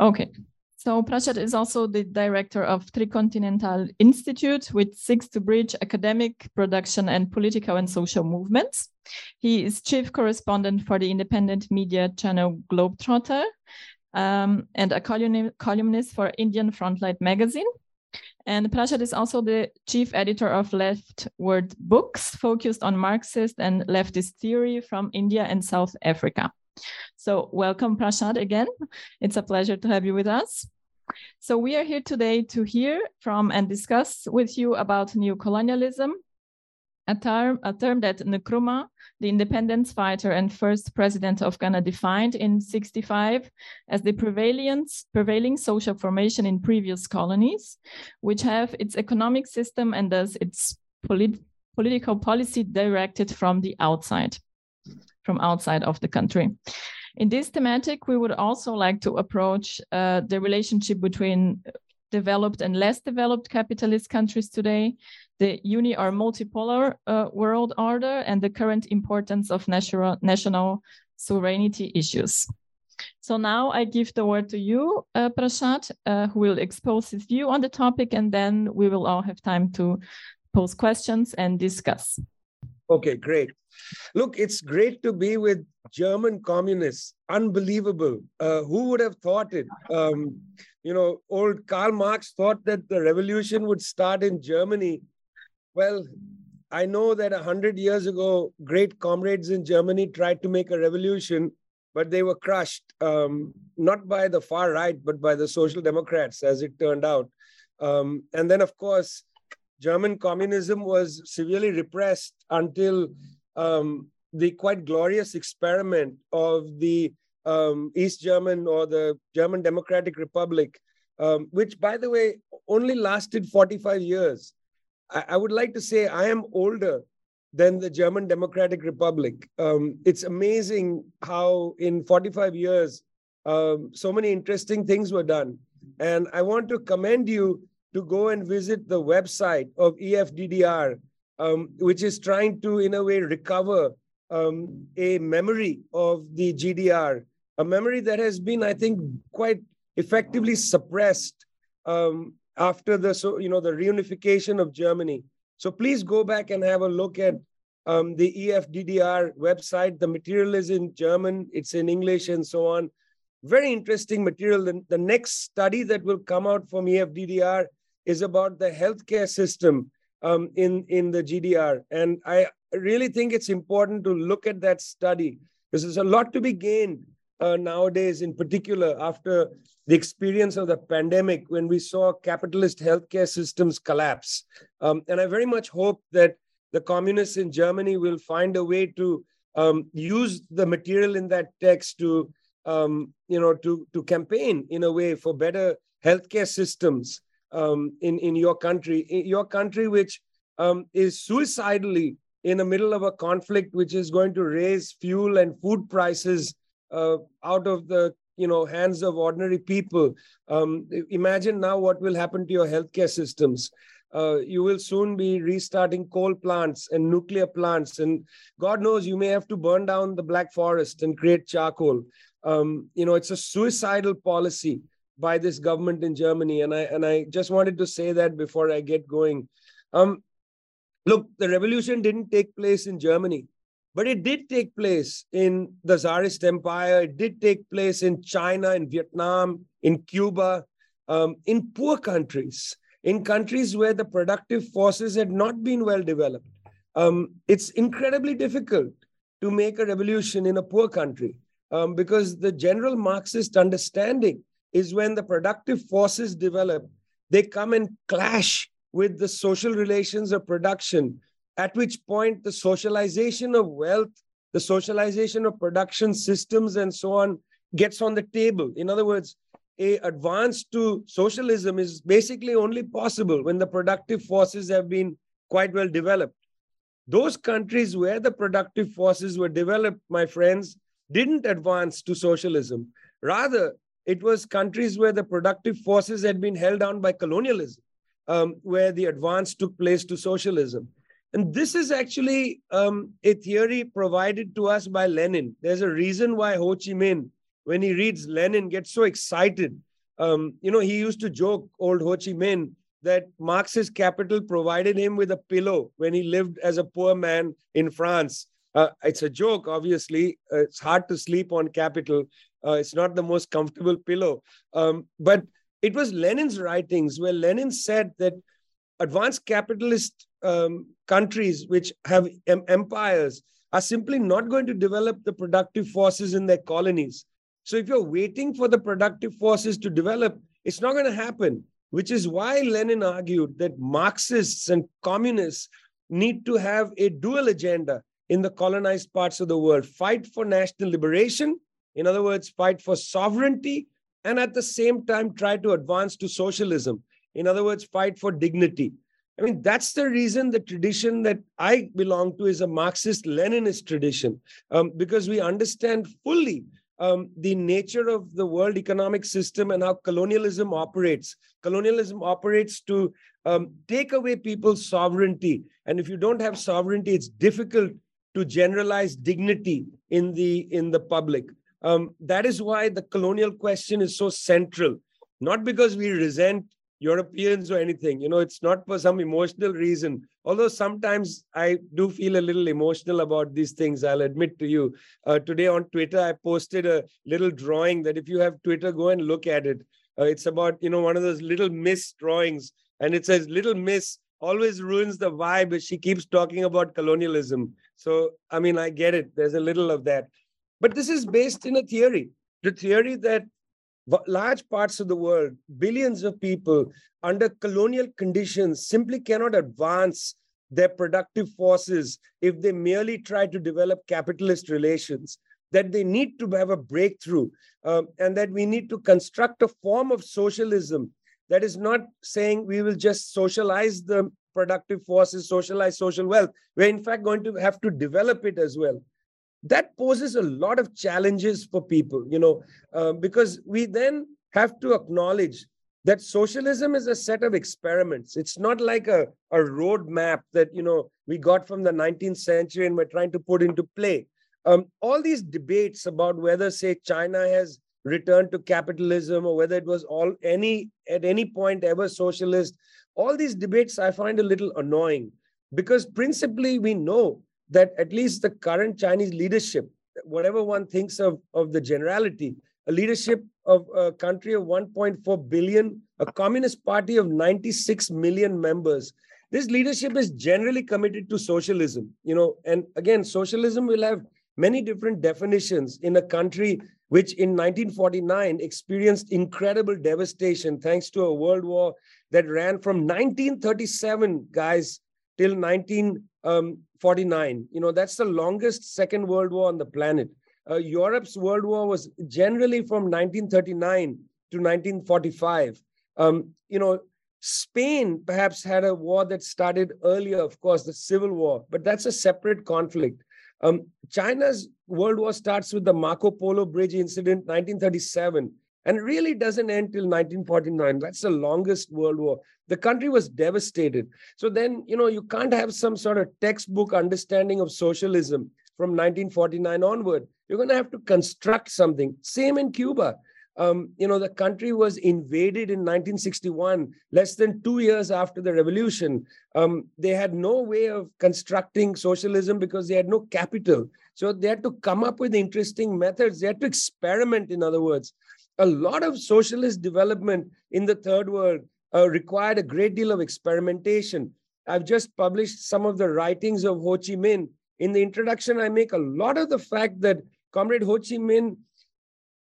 Okay. So Prashad is also the director of Tricontinental Institute, which seeks to bridge academic, production, and political and social movements. He is chief correspondent for the independent media channel Globetrotter um, and a columnist for Indian Frontline magazine. And Prashad is also the chief editor of LeftWord Books, focused on Marxist and leftist theory from India and South Africa. So, welcome, Prashad, again. It's a pleasure to have you with us. So, we are here today to hear from and discuss with you about new colonialism, a term, a term that Nkrumah, the independence fighter and first president of Ghana, defined in 65 as the prevailing social formation in previous colonies, which have its economic system and thus its polit political policy directed from the outside, from outside of the country. In this thematic, we would also like to approach uh, the relationship between developed and less developed capitalist countries today, the uni or multipolar uh, world order, and the current importance of national, national sovereignty issues. So now I give the word to you, uh, Prashad, uh, who will expose his view on the topic, and then we will all have time to pose questions and discuss. Okay, great. Look, it's great to be with German communists. Unbelievable. Uh, who would have thought it? Um, you know, old Karl Marx thought that the revolution would start in Germany. Well, I know that a hundred years ago, great comrades in Germany tried to make a revolution, but they were crushed, um, not by the far right, but by the social democrats, as it turned out. Um, and then, of course, German communism was severely repressed until um, the quite glorious experiment of the um, East German or the German Democratic Republic, um, which, by the way, only lasted 45 years. I, I, would like to say I am older than the German Democratic Republic. Um, it's amazing how, in 45 years, um, so many interesting things were done. And I want to commend you to go and visit the website of EFDDR, um, which is trying to, in a way, recover um, a memory of the GDR a memory that has been, I think, quite effectively suppressed um, after the so you know the reunification of Germany. So please go back and have a look at um, the EFDDR website. The material is in German, it's in English, and so on. Very interesting material. The, the next study that will come out from EFDDR is about the healthcare system um, in in the GDR, and I really think it's important to look at that study because there's a lot to be gained uh, nowadays, in particular, after the experience of the pandemic, when we saw capitalist healthcare systems collapse. Um, and I very much hope that the communists in Germany will find a way to um, use the material in that text to, um, you know, to, to campaign in a way for better healthcare systems um, in, in your country, in your country, which um, is suicidally in the middle of a conflict which is going to raise fuel and food prices uh, out of the you know hands of ordinary people. Um, imagine now what will happen to your healthcare systems. Uh, you will soon be restarting coal plants and nuclear plants, and God knows you may have to burn down the black forest and create charcoal. Um, you know, it's a suicidal policy by this government in Germany, and I and I just wanted to say that before I get going. Um, look, the revolution didn't take place in Germany. But it did take place in the Tsarist Empire. It did take place in China, in Vietnam, in Cuba, um, in poor countries, in countries where the productive forces had not been well developed. Um, it's incredibly difficult to make a revolution in a poor country um, because the general Marxist understanding is when the productive forces develop, they come and clash with the social relations of production at which point the socialization of wealth, the socialization of production systems, and so on gets on the table. In other words, a advance to socialism is basically only possible when the productive forces have been quite well developed. Those countries where the productive forces were developed, my friends, didn't advance to socialism. Rather, it was countries where the productive forces had been held down by colonialism, um, where the advance took place to socialism. And this is actually um, a theory provided to us by Lenin. There's a reason why Ho Chi Minh when he reads Lenin, gets so excited. Um, you know, he used to joke, old Ho Chi Minh, that Marx's capital provided him with a pillow when he lived as a poor man in France. Uh, it's a joke, obviously. Uh, it's hard to sleep on capital. Uh, it's not the most comfortable pillow. Um, but it was Lenin's writings where Lenin said that advanced capitalist um, countries which have em- empires are simply not going to develop the productive forces in their colonies. So if you're waiting for the productive forces to develop, it's not going to happen, which is why Lenin argued that Marxists and communists need to have a dual agenda in the colonized parts of the world fight for national liberation, in other words, fight for sovereignty, and at the same time try to advance to socialism. In other words, fight for dignity. I mean, that's the reason the tradition that I belong to is a Marxist Leninist tradition, um, because we understand fully um, the nature of the world economic system and how colonialism operates. Colonialism operates to um, take away people's sovereignty. And if you don't have sovereignty, it's difficult to generalize dignity in the in the public. Um, that is why the colonial question is so central, not because we resent Europeans or anything. You know, it's not for some emotional reason. Although sometimes I do feel a little emotional about these things, I'll admit to you. Uh, today on Twitter, I posted a little drawing that if you have Twitter, go and look at it. Uh, it's about, you know, one of those little miss drawings. And it says, Little Miss always ruins the vibe, she keeps talking about colonialism. So, I mean, I get it. There's a little of that. But this is based in a theory the theory that large parts of the world, billions of people under colonial conditions simply cannot advance their productive forces if they merely try to develop capitalist relations. That they need to have a breakthrough, um, and that we need to construct a form of socialism that is not saying we will just socialize the productive forces, socialize social wealth. We're in fact going to have to develop it as well that poses a lot of challenges for people, you know, uh, because we then have to acknowledge that socialism is a set of experiments. It's not like a, a roadmap that, you know, we got from the 19th century and we're trying to put into play. Um, all these debates about whether, say, China has returned to capitalism or whether it was all any at any point ever socialist, all these debates I find a little annoying because principally we know that at least the current Chinese leadership, whatever one thinks of, of the generality, a leadership of a country of 1.4 billion, a communist party of 96 million members. This leadership is generally committed to socialism, you know, and again, socialism will have many different definitions in a country which in 1949 experienced incredible devastation thanks to a world war that ran from 1937, guys, till 1949. Um, you know, that's the longest Second World War on the planet. Uh, Europe's World War was generally from 1939 to 1945. Um, you know, Spain perhaps had a war that started earlier, of course, the Civil War, but that's a separate conflict. Um, China's World War starts with the Marco Polo Bridge incident, 1937 and it really doesn't end till 1949 that's the longest world war. The country was devastated. So then you know you can't have some sort of textbook understanding of socialism from 1949 onward. You're going to have to construct something. Same in cuba. Um, you know the country was invaded in 1961 less than two years after the revolution. Um, they had no way of constructing socialism because they had no capital. So they had to come up with interesting methods. They had to experiment in other words a lot of socialist development in the third world uh, required a great deal of experimentation. I've just published some of the writings of Ho Chi Minh. In the introduction, I make a lot of the fact that Comrade Ho Chi Minh,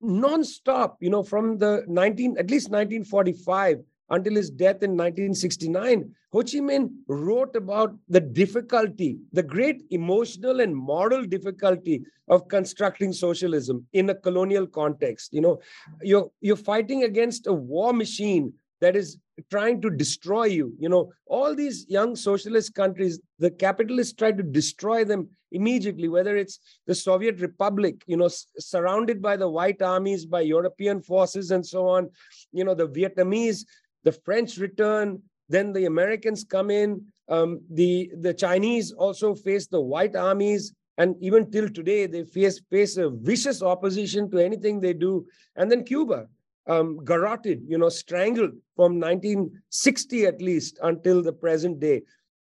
non-stop, you know, from the 19, at least 1945 until his death in 1969, Ho Chi Minh wrote about the difficulty, the great emotional and moral difficulty of constructing socialism in a colonial context. You know, you're, you're fighting against a war machine that is trying to destroy you. You know, all these young socialist countries, the capitalists try to destroy them immediately, whether it's the Soviet Republic, you know, surrounded by the white armies, by European forces and so on, you know, the Vietnamese the French return, then the Americans come in, um, the, the Chinese also face the white armies, And even till today, they face, face a vicious opposition to anything they do. And then Cuba, um, garroted, you know, strangled from 1960 at least until the present day.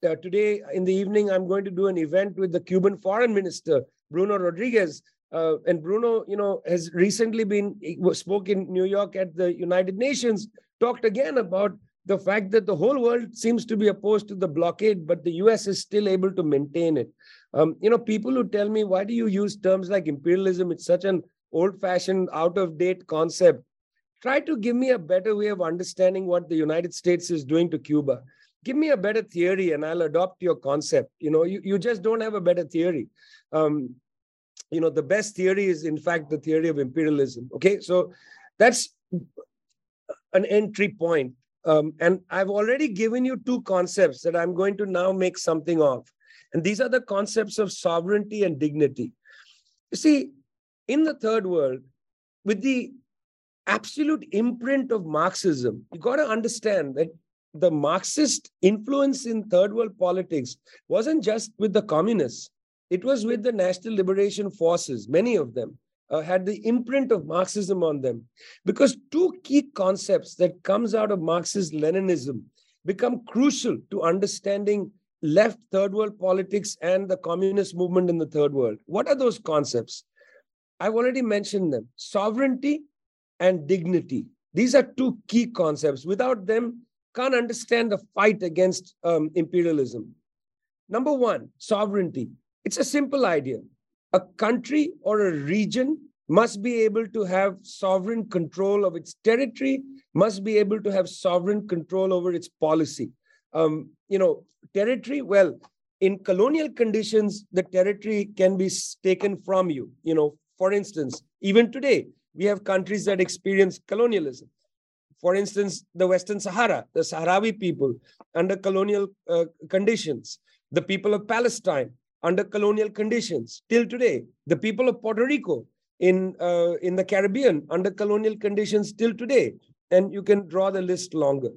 Uh, today in the evening, I'm going to do an event with the Cuban foreign minister, Bruno Rodriguez. Uh, and Bruno, you know, has recently been spoke in New York at the United Nations, talked again about the fact that the whole world seems to be opposed to the blockade, but the US is still able to maintain it. Um, you know, people who tell me, why do you use terms like imperialism? It's such an old fashioned, out of date concept. Try to give me a better way of understanding what the United States is doing to Cuba. Give me a better theory and I'll adopt your concept. You know, you, you just don't have a better theory. Um, you know, the best theory is, in fact, the theory of imperialism. Okay, so that's an entry point um, and I've already given you two concepts that I'm going to now make something of. And these are the concepts of sovereignty and dignity. You see, in the third world, with the absolute imprint of Marxism, you got to understand that the Marxist influence in third world politics wasn't just with the communists, it was with the national liberation forces, many of them uh, had the imprint of Marxism on them. Because two key concepts that comes out of Marxist Leninism become crucial to understanding left third world politics and the communist movement in the third world. What are those concepts? I've already mentioned them. Sovereignty and dignity. These are two key concepts. Without them, can't understand the fight against um, imperialism. Number one, sovereignty. It's a simple idea a country or a region must be able to have sovereign control of its territory, must be able to have sovereign control over its policy. Um, you know, territory, well, in colonial conditions, the territory can be taken from you. You know, for instance, even today, we have countries that experience colonialism. For instance, the Western Sahara, the Sahrawi people under colonial uh, conditions, the people of Palestine under colonial conditions till today. The people of Puerto Rico in, uh, in the Caribbean under colonial conditions till today. And you can draw the list longer.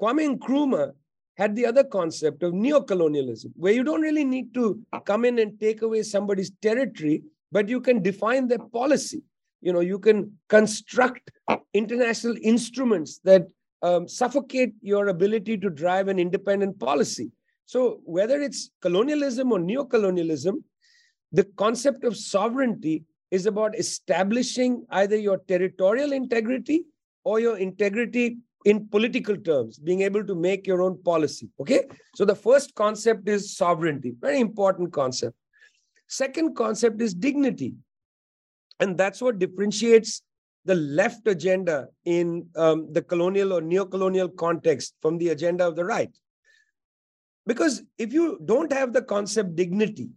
Kwame Nkrumah had the other concept of neocolonialism, where you don't really need to come in and take away somebody's territory, but you can define their policy. You know, you can construct international instruments that um, suffocate your ability to drive an independent policy. So, whether it's colonialism or neocolonialism, the concept of sovereignty is about establishing either your territorial integrity or your integrity in political terms, being able to make your own policy. Okay. So, the first concept is sovereignty, very important concept. Second concept is dignity. And that's what differentiates the left agenda in um, the colonial or neo-colonial context from the agenda of the right. Because if you don't have the concept dignity,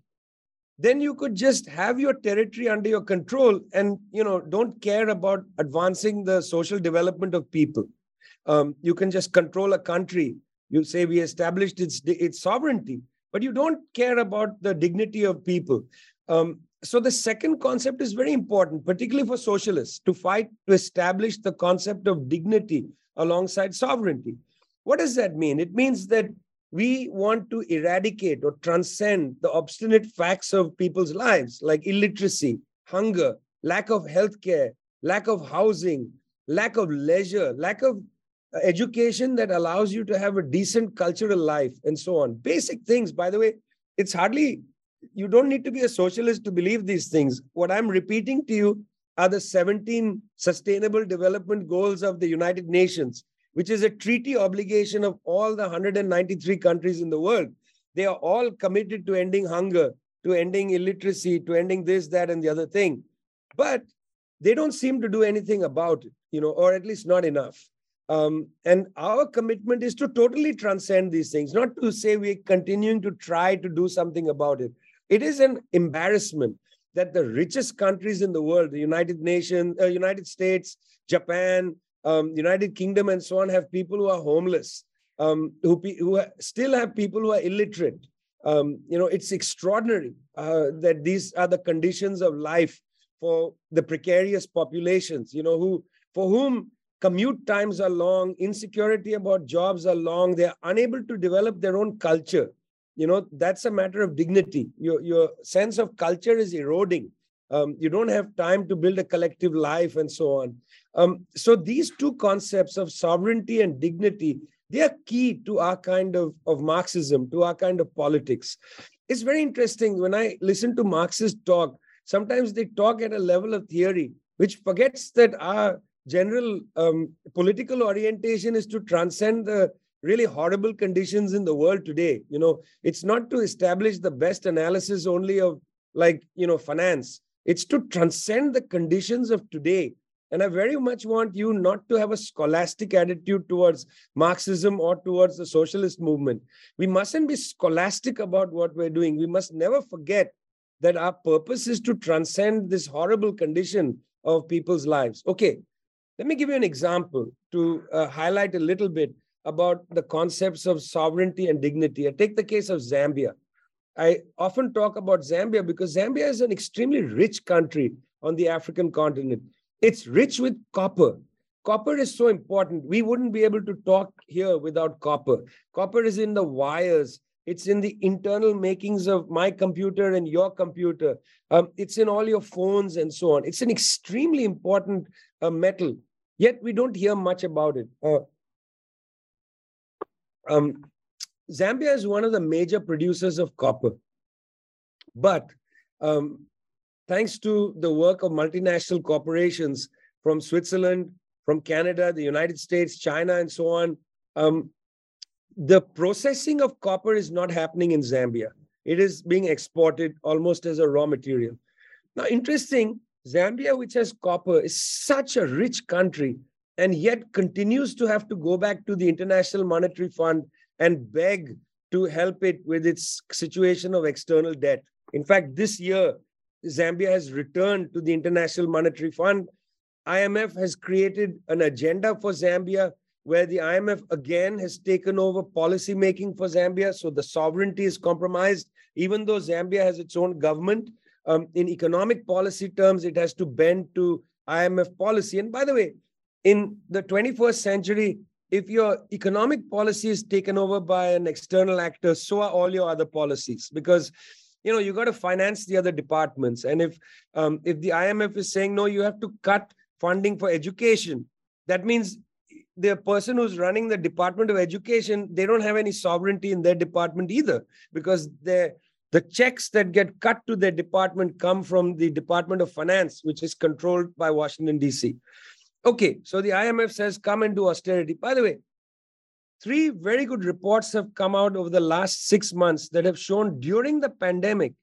then you could just have your territory under your control and you know don't care about advancing the social development of people. Um, you can just control a country. You say we established its its sovereignty, but you don't care about the dignity of people. Um, so the second concept is very important, particularly for socialists, to fight to establish the concept of dignity alongside sovereignty. What does that mean? It means that we want to eradicate or transcend the obstinate facts of people's lives, like illiteracy, hunger, lack of healthcare, lack of housing, lack of leisure, lack of uh, education that allows you to have a decent cultural life, and so on. Basic things, by the way, it's hardly, you don't need to be a socialist to believe these things. What I'm repeating to you are the 17 sustainable development goals of the United Nations which is a treaty obligation of all the 193 countries in the world. They are all committed to ending hunger, to ending illiteracy, to ending this, that, and the other thing. But they don't seem to do anything about it, you know, or at least not enough. Um, and our commitment is to totally transcend these things, not to say we're continuing to try to do something about it. It is an embarrassment that the richest countries in the world, the United Nations, uh, United States, Japan, um, United Kingdom and so on have people who are homeless, um, who, who still have people who are illiterate. Um, you know, it's extraordinary uh, that these are the conditions of life for the precarious populations, you know, who for whom commute times are long, insecurity about jobs are long, they're unable to develop their own culture. you know, that's a matter of dignity. Your, your sense of culture is eroding. Um, you don't have time to build a collective life and so on. Um, so these two concepts of sovereignty and dignity, they are key to our kind of, of Marxism, to our kind of politics. It's very interesting when I listen to Marxists talk, sometimes they talk at a level of theory, which forgets that our general um, political orientation is to transcend the really horrible conditions in the world today. You know, it's not to establish the best analysis only of like, you know, finance. It's to transcend the conditions of today. And I very much want you not to have a scholastic attitude towards Marxism or towards the socialist movement. We mustn't be scholastic about what we're doing. We must never forget that our purpose is to transcend this horrible condition of people's lives. Okay, let me give you an example to uh, highlight a little bit about the concepts of sovereignty and dignity. I take the case of Zambia. I often talk about Zambia because Zambia is an extremely rich country on the African continent. It's rich with copper. Copper is so important. We wouldn't be able to talk here without copper. Copper is in the wires. It's in the internal makings of my computer and your computer. Um, it's in all your phones and so on. It's an extremely important uh, metal, yet we don't hear much about it. Uh, um, Zambia is one of the major producers of copper. But um, thanks to the work of multinational corporations from Switzerland, from Canada, the United States, China, and so on, um, the processing of copper is not happening in Zambia. It is being exported almost as a raw material. Now, interesting, Zambia, which has copper, is such a rich country and yet continues to have to go back to the International Monetary Fund and beg to help it with its situation of external debt. In fact, this year, Zambia has returned to the International Monetary Fund. IMF has created an agenda for Zambia where the IMF again has taken over policy making for Zambia. So the sovereignty is compromised. Even though Zambia has its own government, um, in economic policy terms, it has to bend to IMF policy. And by the way, in the 21st century, if your economic policy is taken over by an external actor, so are all your other policies because you know you got to finance the other departments. And if um, if the IMF is saying no, you have to cut funding for education, that means the person who's running the Department of Education, they don't have any sovereignty in their department either because the the checks that get cut to their department come from the Department of Finance, which is controlled by Washington, D.C. Okay, so the IMF says come and do austerity. By the way, three very good reports have come out over the last six months that have shown during the pandemic,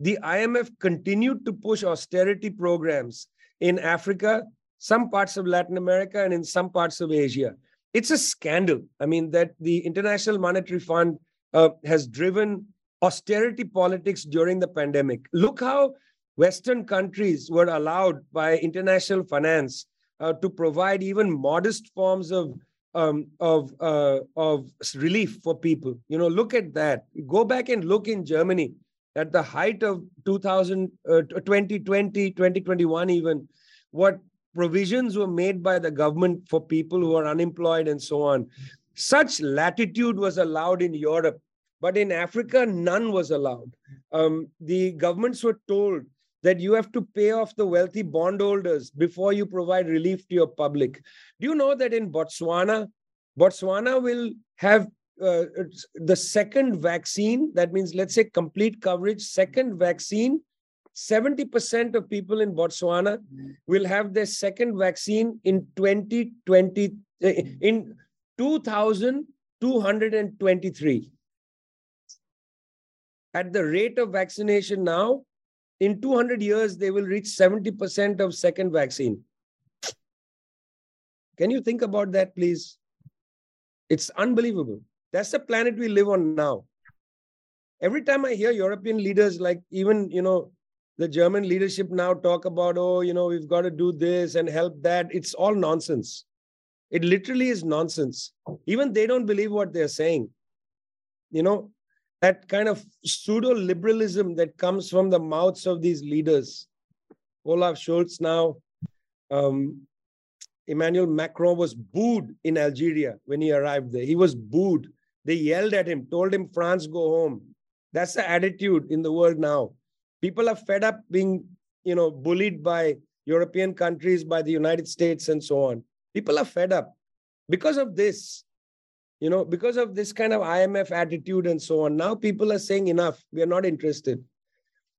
the IMF continued to push austerity programs in Africa, some parts of Latin America, and in some parts of Asia. It's a scandal. I mean, that the International Monetary Fund uh, has driven austerity politics during the pandemic. Look how Western countries were allowed by international finance uh, to provide even modest forms of um, of uh, of relief for people. You know, look at that. Go back and look in Germany at the height of 2000, uh, 2020, 2021, even what provisions were made by the government for people who are unemployed and so on. Such latitude was allowed in Europe, but in Africa, none was allowed. Um, the governments were told that you have to pay off the wealthy bondholders before you provide relief to your public. Do you know that in Botswana, Botswana will have uh, the second vaccine, that means, let's say, complete coverage, second vaccine. 70% of people in Botswana will have their second vaccine in 2020, uh, in 2223. At the rate of vaccination now, in 200 years, they will reach 70% of second vaccine. Can you think about that, please? It's unbelievable. That's the planet we live on now. Every time I hear European leaders, like even, you know, the German leadership now talk about, oh, you know, we've got to do this and help that. It's all nonsense. It literally is nonsense. Even they don't believe what they're saying. You know, that kind of pseudo liberalism that comes from the mouths of these leaders. Olaf Scholz now, um, Emmanuel Macron was booed in Algeria when he arrived there. He was booed. They yelled at him, told him, France, go home. That's the attitude in the world now. People are fed up being, you know, bullied by European countries, by the United States, and so on. People are fed up because of this, you know, because of this kind of IMF attitude and so on. Now people are saying, enough, we are not interested.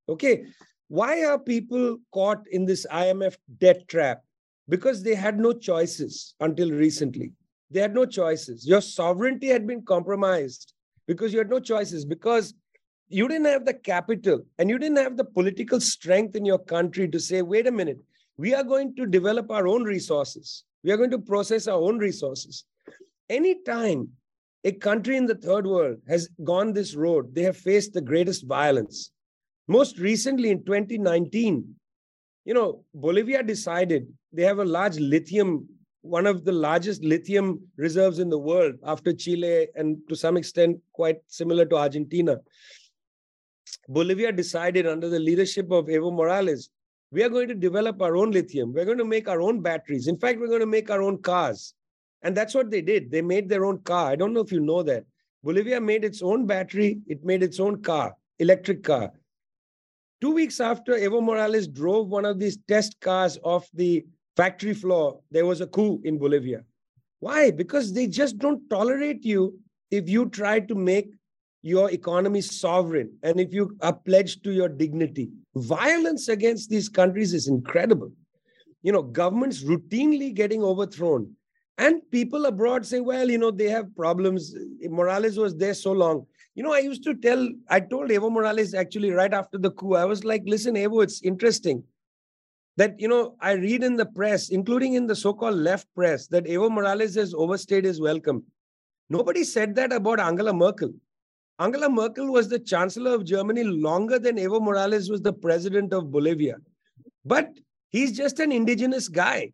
Okay. Why are people caught in this IMF debt trap? Because they had no choices until recently. They had no choices. Your sovereignty had been compromised because you had no choices, because you didn't have the capital and you didn't have the political strength in your country to say, wait a minute, we are going to develop our own resources. We are going to process our own resources. Anytime a country in the third world has gone this road, they have faced the greatest violence. Most recently in 2019, you know, Bolivia decided they have a large lithium, one of the largest lithium reserves in the world after Chile and to some extent quite similar to Argentina. Bolivia decided under the leadership of Evo Morales we are going to develop our own lithium. We're going to make our own batteries. In fact, we're going to make our own cars. And that's what they did. They made their own car. I don't know if you know that. Bolivia made its own battery, it made its own car, electric car. Two weeks after Evo Morales drove one of these test cars off the factory floor, there was a coup in Bolivia. Why? Because they just don't tolerate you if you try to make your economy sovereign and if you are pledged to your dignity. Violence against these countries is incredible. You know, governments routinely getting overthrown. And people abroad say, well, you know, they have problems. Morales was there so long. You know, I used to tell, I told Evo Morales actually right after the coup, I was like, listen, Evo, it's interesting that, you know, I read in the press, including in the so called left press, that Evo Morales has overstayed his welcome. Nobody said that about Angela Merkel. Angela Merkel was the Chancellor of Germany longer than Evo Morales was the President of Bolivia. But he's just an indigenous guy.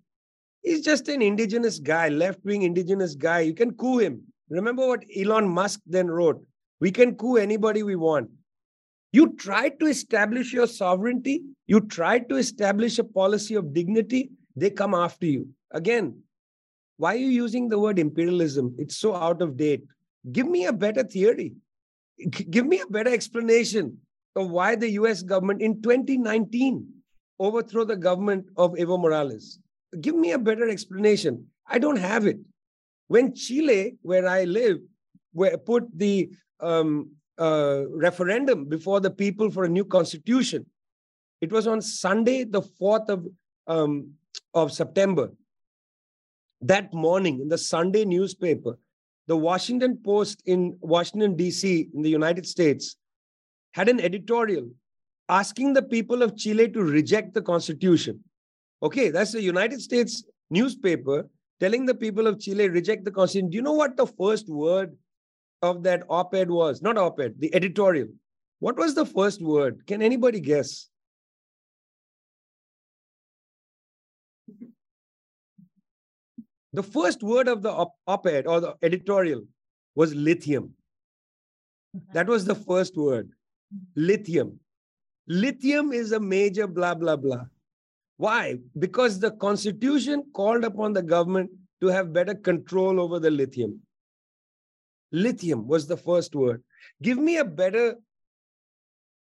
He's just an indigenous guy, left wing indigenous guy. You can coup him. Remember what Elon Musk then wrote we can coup anybody we want. You try to establish your sovereignty, you try to establish a policy of dignity, they come after you. Again, why are you using the word imperialism? It's so out of date. Give me a better theory give me a better explanation of why the US government in 2019 overthrew the government of Evo Morales. Give me a better explanation. I don't have it. When Chile, where I live, where put the um, uh, referendum before the people for a new constitution, it was on Sunday, the 4th of, um, of September. That morning, in the Sunday newspaper, the Washington Post in Washington, D.C., in the United States, had an editorial asking the people of Chile to reject the Constitution. Okay, that's the United States newspaper telling the people of Chile reject the Constitution. Do you know what the first word of that op ed was? Not op ed, the editorial. What was the first word? Can anybody guess? The first word of the op ed or the editorial was lithium. That was the first word lithium. Lithium is a major blah, blah, blah. Why? Because the constitution called upon the government to have better control over the lithium. Lithium was the first word. Give me a better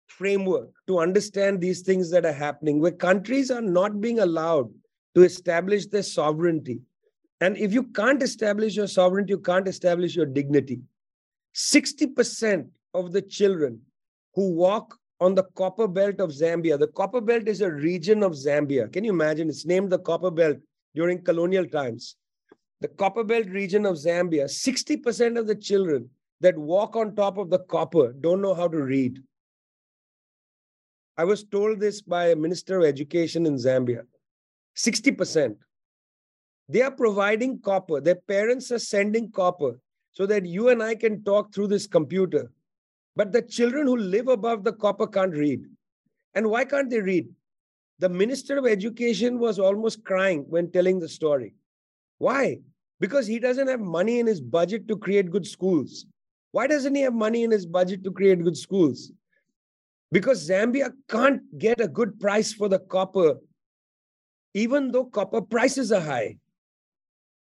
framework to understand these things that are happening where countries are not being allowed to establish their sovereignty and if you can't establish your sovereignty, you can't establish your dignity. 60% of the children who walk on the copper belt of Zambia, the copper belt is a region of Zambia. Can you imagine? It's named the copper belt during colonial times. The copper belt region of Zambia, 60% of the children that walk on top of the copper don't know how to read. I was told this by a minister of education in Zambia. 60%. They are providing copper. Their parents are sending copper so that you and I can talk through this computer. But the children who live above the copper can't read. And why can't they read? The Minister of Education was almost crying when telling the story. Why? Because he doesn't have money in his budget to create good schools. Why doesn't he have money in his budget to create good schools? Because Zambia can't get a good price for the copper, even though copper prices are high.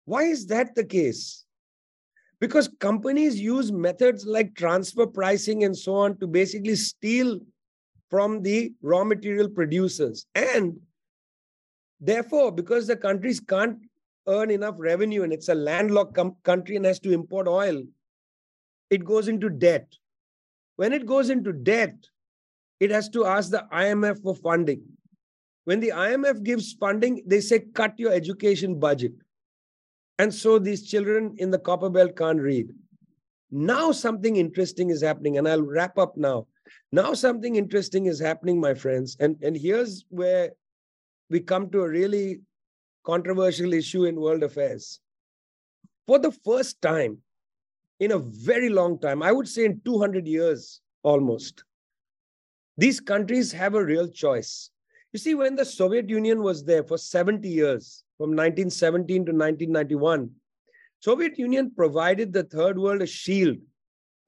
Why is that the case? Because companies use methods like transfer pricing and so on to basically steal from the raw material producers. And therefore, because the countries can't earn enough revenue and it's a landlocked com- country and has to import oil, it goes into debt. When it goes into debt, it has to ask the IMF for funding. When the IMF gives funding, they say, cut your education budget. And so these children in the copper belt can't read. Now something interesting is happening, and I'll wrap up now. Now something interesting is happening, my friends. And, and here's where we come to a really controversial issue in world affairs. For the first time in a very long time, I would say in 200 years almost, these countries have a real choice. You see, when the Soviet Union was there for 70 years, from 1917 to 1991, Soviet Union provided the third world a shield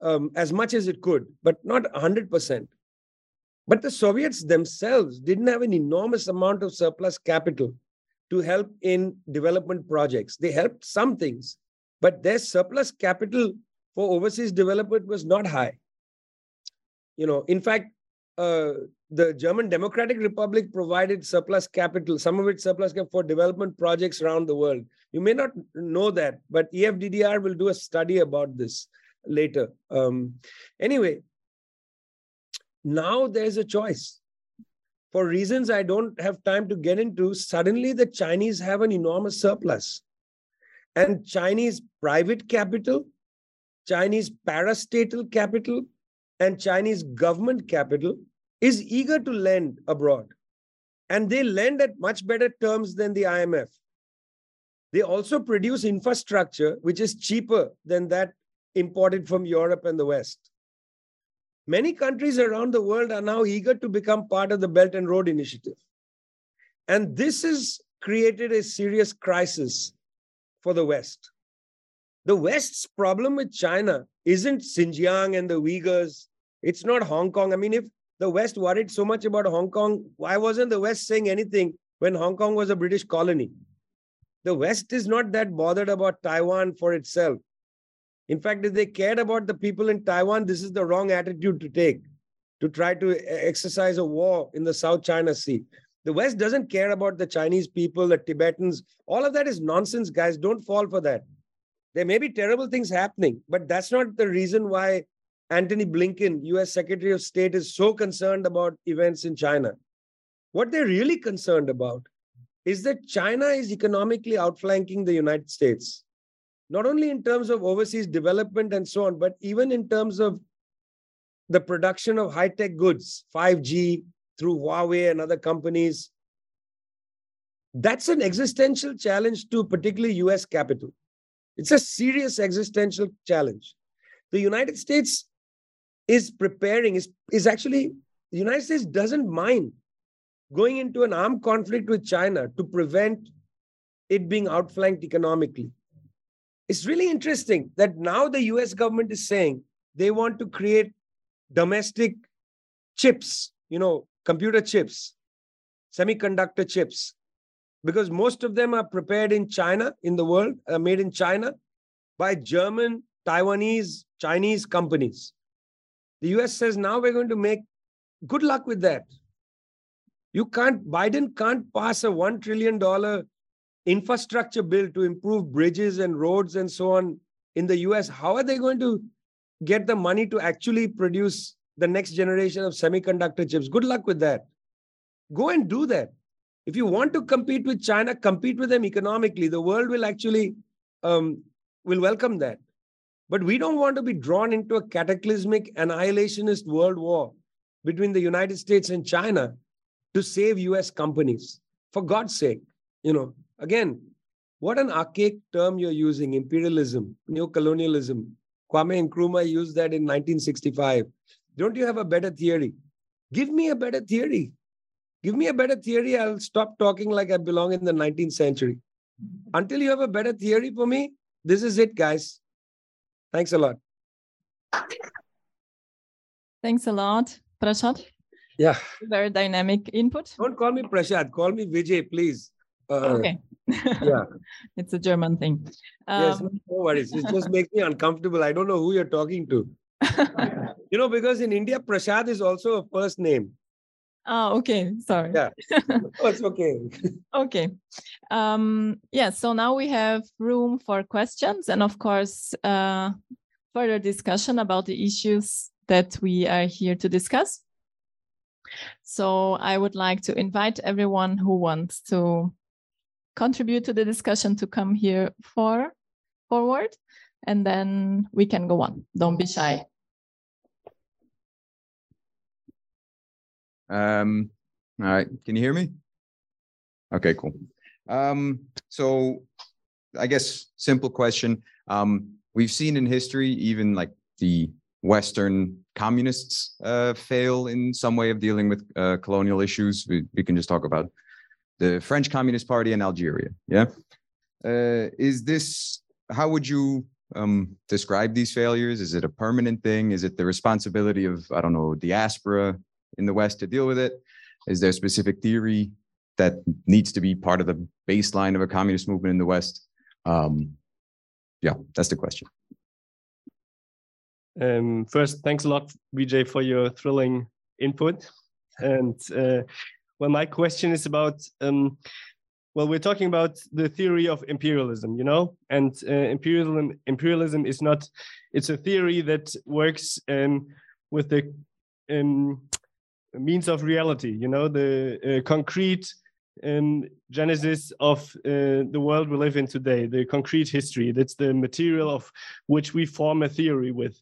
um, as much as it could, but not 100%. But the Soviets themselves didn't have an enormous amount of surplus capital to help in development projects. They helped some things, but their surplus capital for overseas development was not high. You know, in fact, uh, the German Democratic Republic provided surplus capital, some of its surplus capital for development projects around the world. You may not know that, but EFDDR will do a study about this later. Um, anyway, now there's a choice. For reasons I don't have time to get into, suddenly the Chinese have an enormous surplus. And Chinese private capital, Chinese parastatal capital, and Chinese government capital is eager to lend abroad. And they lend at much better terms than the IMF. They also produce infrastructure which is cheaper than that imported from Europe and the West. Many countries around the world are now eager to become part of the Belt and Road Initiative. And this has created a serious crisis for the West. The West's problem with China isn't Xinjiang and the Uyghurs. It's not Hong Kong. I mean, if the West worried so much about Hong Kong, why wasn't the West saying anything when Hong Kong was a British colony? The West is not that bothered about Taiwan for itself. In fact, if they cared about the people in Taiwan, this is the wrong attitude to take to try to exercise a war in the South China Sea. The West doesn't care about the Chinese people, the Tibetans. All of that is nonsense, guys. Don't fall for that. There may be terrible things happening, but that's not the reason why Antony Blinken, US Secretary of State, is so concerned about events in China. What they're really concerned about is that China is economically outflanking the United States not only in terms of overseas development and so on, but even in terms of the production of high tech goods, 5G through Huawei and other companies. That's an existential challenge to particularly US capital. It's a serious existential challenge. The United States is preparing, is, is actually, the United States doesn't mind going into an armed conflict with China to prevent it being outflanked economically. It's really interesting that now the US government is saying they want to create domestic chips, you know, computer chips, semiconductor chips, because most of them are prepared in China, in the world, uh, made in China by German, Taiwanese, Chinese companies. The US says now we're going to make good luck with that. You can't, Biden can't pass a $1 trillion infrastructure bill to improve bridges and roads and so on in the US, how are they going to get the money to actually produce the next generation of semiconductor chips? Good luck with that. Go and do that. If you want to compete with China, compete with them economically. The world will actually um, will welcome that. But we don't want to be drawn into a cataclysmic annihilationist world war between the United States and China to save US companies. For God's sake, you know, Again, what an archaic term you're using imperialism, neocolonialism. Kwame Nkrumah used that in 1965. Don't you have a better theory? Give me a better theory. Give me a better theory. I'll stop talking like I belong in the 19th century. Until you have a better theory for me, this is it, guys. Thanks a lot. Thanks a lot, Prashad. Yeah. Very dynamic input. Don't call me Prashad. Call me Vijay, please. Uh, okay. yeah. it's a German thing. yes, Um, no worries. It just makes me uncomfortable. I don't know who you're talking to. You know, because in India, Prashad is also a first name. Ah, okay. Sorry. Yeah. Oh, it's okay. Okay. Um, yeah, so now we have room for questions and, of course, uh, further discussion about the issues that we are here to discuss. So I would like to invite everyone who wants to contribute to the discussion to come here for forward, and then we can go on. Don't be shy. Um, all right, can you hear me? Okay, cool. Um, so I guess simple question. Um, we've seen in history, even like the Western communists uh, fail in some way of dealing with uh, colonial issues. We, we can just talk about the French Communist Party in Algeria. Yeah. Uh, is this, how would you um, describe these failures? Is it a permanent thing? Is it the responsibility of, I don't know, diaspora in the West to deal with it? Is there a specific theory that needs to be part of the baseline of a communist movement in the West? Um, yeah, that's the question. Um, first, thanks a lot, Vijay, for your thrilling input. And uh, well, my question is about um, well, we're talking about the theory of imperialism, you know, and uh, imperialism imperialism is not it's a theory that works um, with the um, means of reality, you know, the uh, concrete um, genesis of uh, the world we live in today, the concrete history. That's the material of which we form a theory with.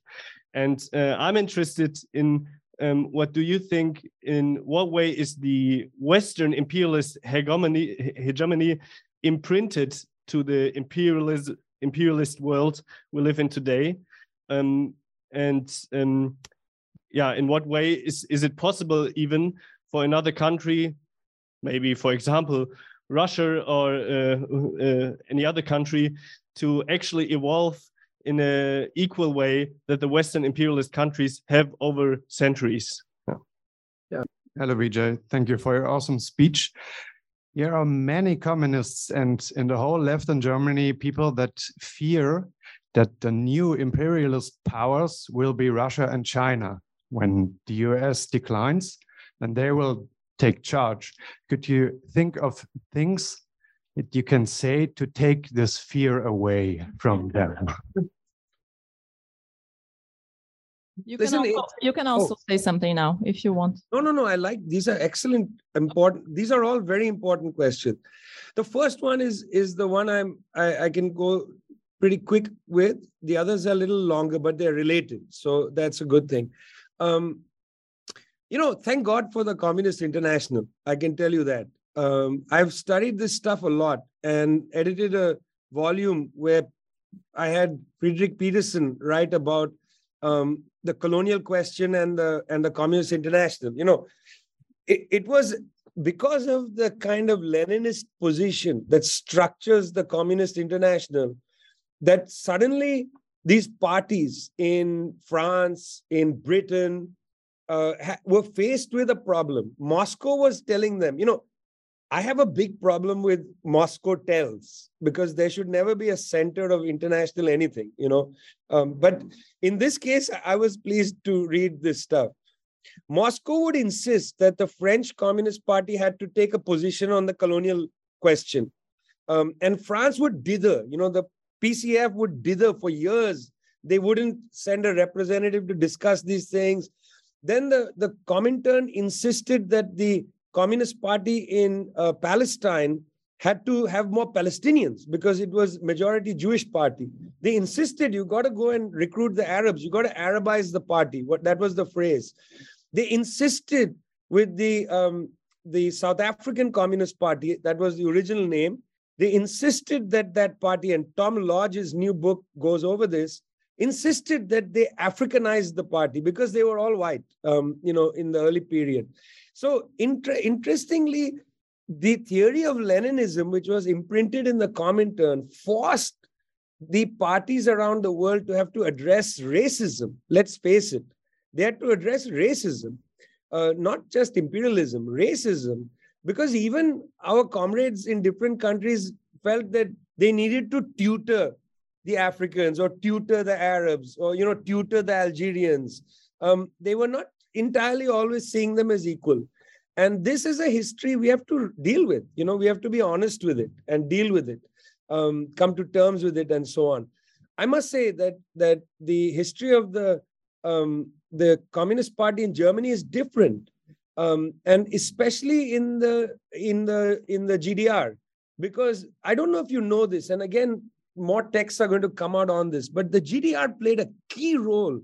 And uh, I'm interested in um, what do you think? In what way is the Western imperialist hegemony, hegemony imprinted to the imperialist imperialist world we live in today? Um, and um, yeah, in what way is is it possible even for another country maybe for example russia or uh, uh, any other country to actually evolve in a equal way that the western imperialist countries have over centuries Yeah. Hello, Vijay. Thank you for your awesome speech. There are many communists and in the whole left in Germany, people that fear that the new imperialist powers will be Russia and China. When the US declines, then they will take charge. Could you think of things that you can say to take this fear away from them? You Listen, can also, you can also oh. say something now if you want. No, no, no. I like these are excellent, important. These are all very important questions. The first one is is the one I'm I, I can go pretty quick with. The others are a little longer, but they're related, so that's a good thing. Um, you know, thank God for the Communist International. I can tell you that. Um, I've studied this stuff a lot and edited a volume where I had Fredrik Petersson write about um, the colonial question and the and the Communist International. You know, it, it was because of the kind of Leninist position that structures the Communist International that suddenly these parties in France, in Britain, uh, ha- were faced with a problem. Moscow was telling them, you know, I have a big problem with Moscow tells because there should never be a center of international anything, you know. Um, but in this case, I was pleased to read this stuff. Moscow would insist that the French Communist Party had to take a position on the colonial question. Um, and France would dither, you know, the PCF would dither for years. They wouldn't send a representative to discuss these things. Then the, the Comintern insisted that the Communist Party in uh, Palestine had to have more Palestinians because it was majority Jewish party. They insisted you got to go and recruit the Arabs. You got to Arabize the party. What that was the phrase. They insisted with the um, the South African Communist Party. That was the original name. They insisted that that party and Tom Lodge's new book goes over this. Insisted that they Africanized the party because they were all white. Um, you know, in the early period. So inter- interestingly, the theory of Leninism, which was imprinted in the Comintern, forced the parties around the world to have to address racism. Let's face it, they had to address racism, uh, not just imperialism, racism. Because even our comrades in different countries felt that they needed to tutor the Africans or tutor the Arabs or you know tutor the Algerians. Um, they were not entirely always seeing them as equal. And this is a history we have to deal with. You know, we have to be honest with it and deal with it, um, come to terms with it, and so on. I must say that that the history of the um, the Communist Party in Germany is different, um, and especially in the in the in the GDR, because I don't know if you know this, and again, more texts are going to come out on this, but the GDR played a key role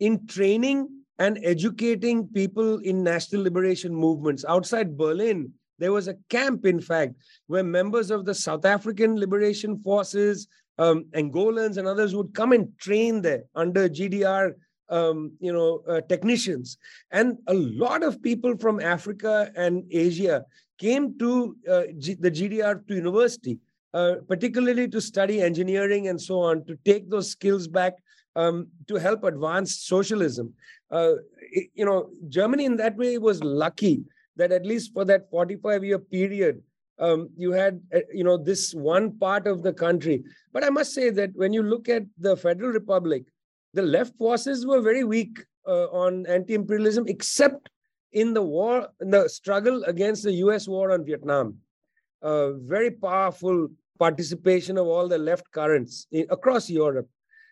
in training and educating people in national liberation movements. Outside Berlin, there was a camp, in fact, where members of the South African Liberation Forces, um, Angolans, and others would come and train there under GDR um, you know, uh, technicians. And a lot of people from Africa and Asia came to uh, G- the GDR to university, uh, particularly to study engineering and so on, to take those skills back um, to help advance socialism. Uh, it, you know, Germany in that way was lucky that at least for that 45 year period, um, you had, uh, you know, this one part of the country. But I must say that when you look at the Federal Republic, the left forces were very weak uh, on anti-imperialism, except in the war, in the struggle against the U.S. war on Vietnam. Uh, very powerful participation of all the left currents in, across Europe.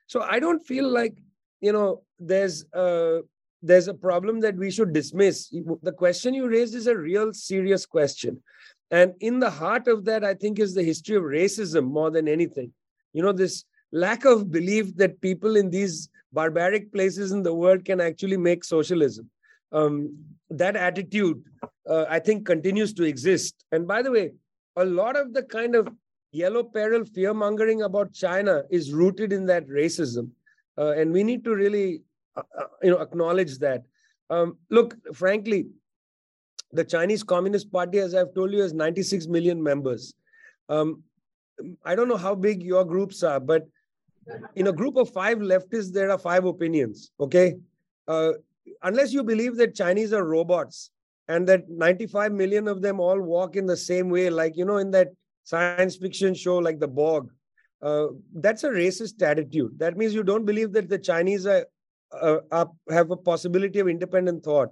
So I don't feel like you know there's a, there's a problem that we should dismiss. The question you raised is a real serious question, and in the heart of that, I think is the history of racism more than anything. You know this lack of belief that people in these barbaric places in the world can actually make socialism. Um, that attitude, uh, I think, continues to exist. And by the way, a lot of the kind of yellow peril fear mongering about China is rooted in that racism. Uh, and we need to really uh, uh, you know, acknowledge that. Um, look, frankly, the Chinese Communist Party, as I've told you, has 96 million members. Um, I don't know how big your groups are, but in a group of five leftists, there are five opinions. Okay. Uh, unless you believe that Chinese are robots and that 95 million of them all walk in the same way, like, you know, in that science fiction show like The Borg, uh, that's a racist attitude. That means you don't believe that the Chinese are, uh, are, have a possibility of independent thought.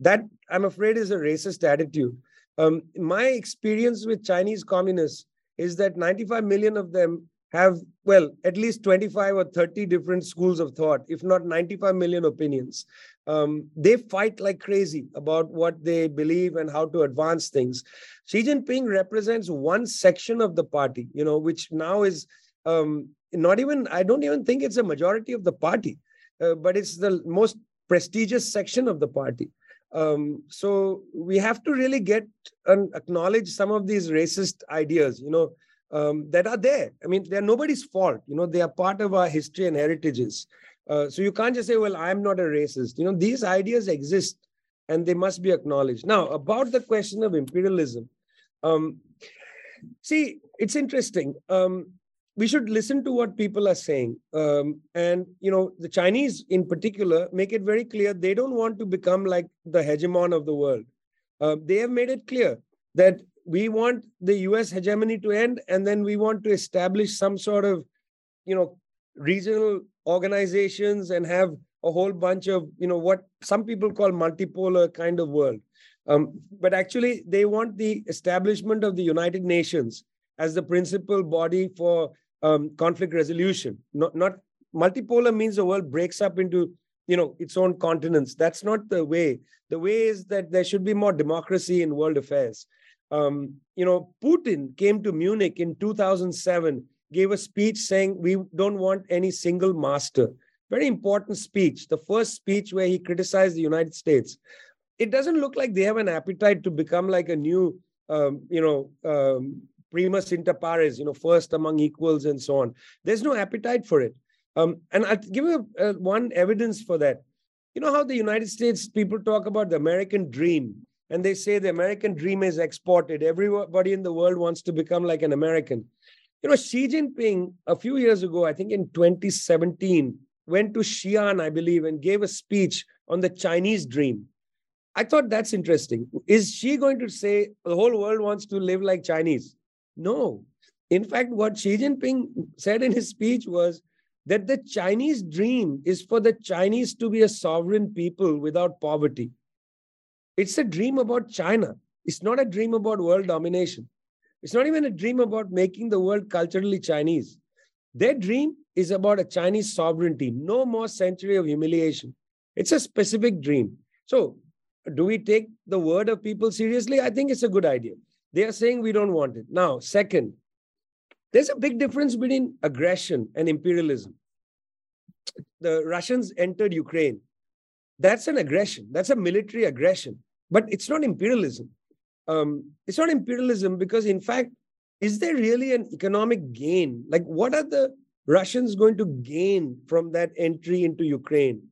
That, I'm afraid, is a racist attitude. Um, my experience with Chinese communists is that 95 million of them have, well, at least 25 or 30 different schools of thought, if not 95 million opinions. Um, they fight like crazy about what they believe and how to advance things. Xi Jinping represents one section of the party, you know, which now is um, not even, I don't even think it's a majority of the party, uh, but it's the most prestigious section of the party. Um, so we have to really get and acknowledge some of these racist ideas, you know, um, that are there. I mean, they're nobody's fault. You know, they are part of our history and heritages. Uh, so you can't just say, well, I'm not a racist. You know, these ideas exist and they must be acknowledged. Now, about the question of imperialism, um, see, it's interesting. Um, we should listen to what people are saying. Um, and, you know, the Chinese in particular make it very clear they don't want to become like the hegemon of the world. Uh, they have made it clear that we want the US hegemony to end, and then we want to establish some sort of, you know, regional organizations and have a whole bunch of, you know, what some people call multipolar kind of world. Um, but actually, they want the establishment of the United Nations as the principal body for um, conflict resolution. Not, not multipolar means the world breaks up into you know its own continents. That's not the way. The way is that there should be more democracy in world affairs. Um, you know, Putin came to Munich in 2007, gave a speech saying, We don't want any single master. Very important speech, the first speech where he criticized the United States. It doesn't look like they have an appetite to become like a new, um, you know, um, primus inter pares, you know, first among equals and so on. There's no appetite for it. Um, and I'll give you a, one evidence for that. You know how the United States people talk about the American dream and they say the American dream is exported. Everybody in the world wants to become like an American. You know, Xi Jinping, a few years ago, I think in 2017, went to Xi'an, I believe, and gave a speech on the Chinese dream. I thought that's interesting. Is Xi going to say the whole world wants to live like Chinese? No. In fact, what Xi Jinping said in his speech was that the Chinese dream is for the Chinese to be a sovereign people without poverty. It's a dream about China. It's not a dream about world domination. It's not even a dream about making the world culturally Chinese. Their dream is about a Chinese sovereignty, no more century of humiliation. It's a specific dream. So do we take the word of people seriously? I think it's a good idea. They are saying we don't want it. Now, second, there's a big difference between aggression and imperialism. The Russians entered Ukraine. That's an aggression. That's a military aggression. But it's not imperialism. Um, it's not imperialism because, in fact, is there really an economic gain? Like, what are the Russians going to gain from that entry into Ukraine?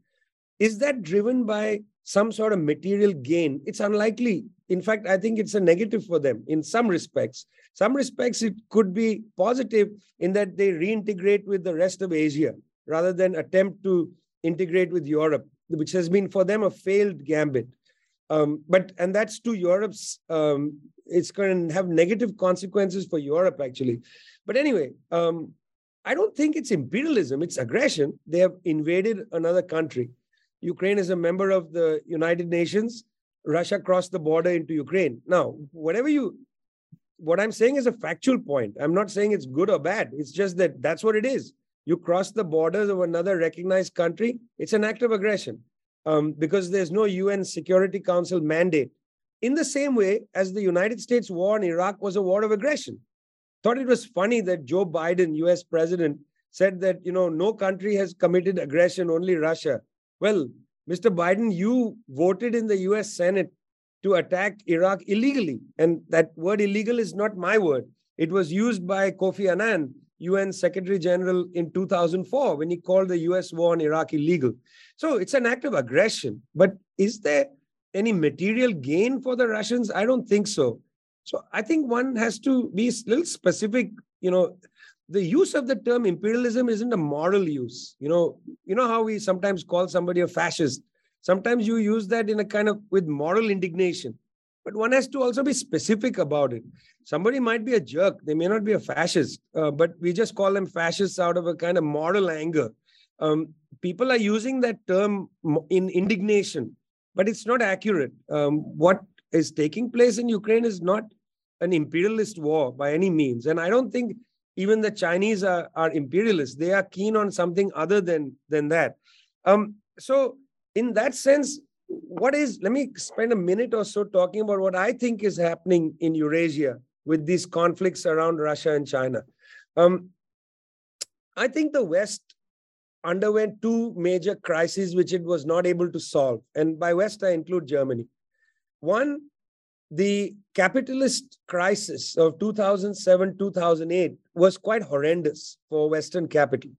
Is that driven by some sort of material gain, it's unlikely. In fact, I think it's a negative for them in some respects. Some respects, it could be positive in that they reintegrate with the rest of Asia rather than attempt to integrate with Europe, which has been for them a failed gambit. Um, but and that's to Europe's. Um, it's going to have negative consequences for Europe actually. But anyway, um, I don't think it's imperialism. It's aggression. They have invaded another country. Ukraine is a member of the United Nations. Russia crossed the border into Ukraine. Now, whatever you, what I'm saying is a factual point. I'm not saying it's good or bad. It's just that that's what it is. You cross the borders of another recognized country, it's an act of aggression um, because there's no UN Security Council mandate. In the same way as the United States war in Iraq was a war of aggression. Thought it was funny that Joe Biden, US president, said that you know no country has committed aggression, only Russia. Well, Mr. Biden, you voted in the US Senate to attack Iraq illegally. And that word illegal is not my word. It was used by Kofi Annan, UN Secretary General, in 2004 when he called the US war on Iraq illegal. So it's an act of aggression. But is there any material gain for the Russians? I don't think so. So I think one has to be a little specific. You know, the use of the term imperialism isn't a moral use. You know, you know how we sometimes call somebody a fascist. Sometimes you use that in a kind of with moral indignation. But one has to also be specific about it. Somebody might be a jerk. They may not be a fascist, uh, but we just call them fascists out of a kind of moral anger. Um, people are using that term in indignation, but it's not accurate. Um, what is taking place in Ukraine is not an imperialist war by any means. And I don't think even the Chinese are, are imperialists. They are keen on something other than, than that. Um, so, in that sense, what is, let me spend a minute or so talking about what I think is happening in Eurasia with these conflicts around Russia and China. Um, I think the West underwent two major crises which it was not able to solve. And by West, I include Germany. One the capitalist crisis of 2007 2008 was quite horrendous for western capital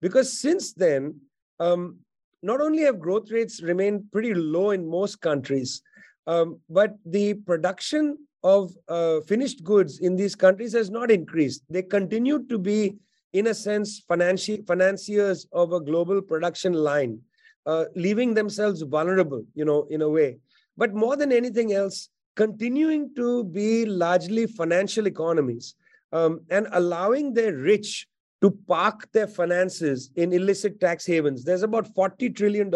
because since then um, not only have growth rates remained pretty low in most countries um, but the production of uh, finished goods in these countries has not increased. They continue to be in a sense financi- financiers of a global production line uh, leaving themselves vulnerable you know in a way. But more than anything else continuing to be largely financial economies um, and allowing their rich to park their finances in illicit tax havens. There's about $40 trillion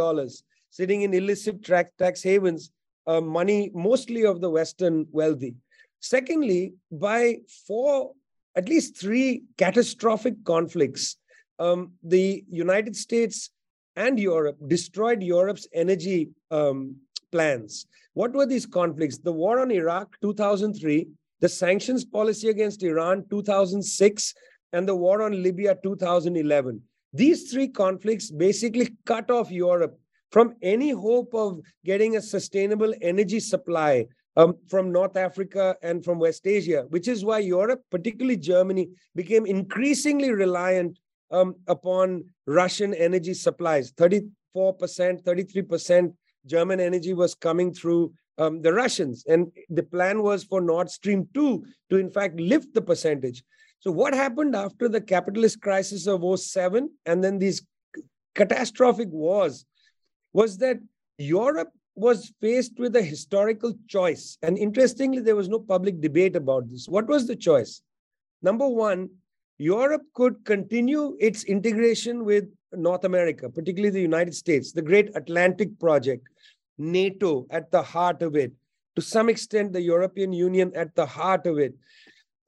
sitting in illicit tax havens, uh, money mostly of the Western wealthy. Secondly, by four, at least three catastrophic conflicts, um, the United States and Europe destroyed Europe's energy um, plans. What were these conflicts? The war on Iraq, 2003, the sanctions policy against Iran, 2006, and the war on Libya, 2011. These three conflicts basically cut off Europe from any hope of getting a sustainable energy supply um, from North Africa and from West Asia, which is why Europe, particularly Germany, became increasingly reliant um, upon Russian energy supplies 34%, 33% German energy was coming through um, the Russians. And the plan was for Nord Stream 2 to, in fact, lift the percentage. So, what happened after the capitalist crisis of 07 and then these catastrophic wars was that Europe was faced with a historical choice. And interestingly, there was no public debate about this. What was the choice? Number one, Europe could continue its integration with North America, particularly the United States, the great Atlantic project, NATO at the heart of it, to some extent, the European Union at the heart of it.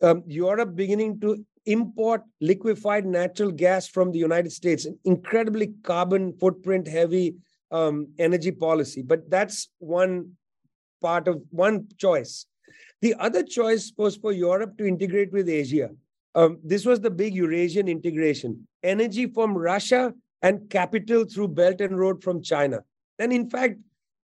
Um, Europe beginning to import liquefied natural gas from the United States, an incredibly carbon footprint heavy um, energy policy. But that's one part of one choice. The other choice was for Europe to integrate with Asia. Um, this was the big Eurasian integration energy from Russia and capital through Belt and Road from China. And in fact,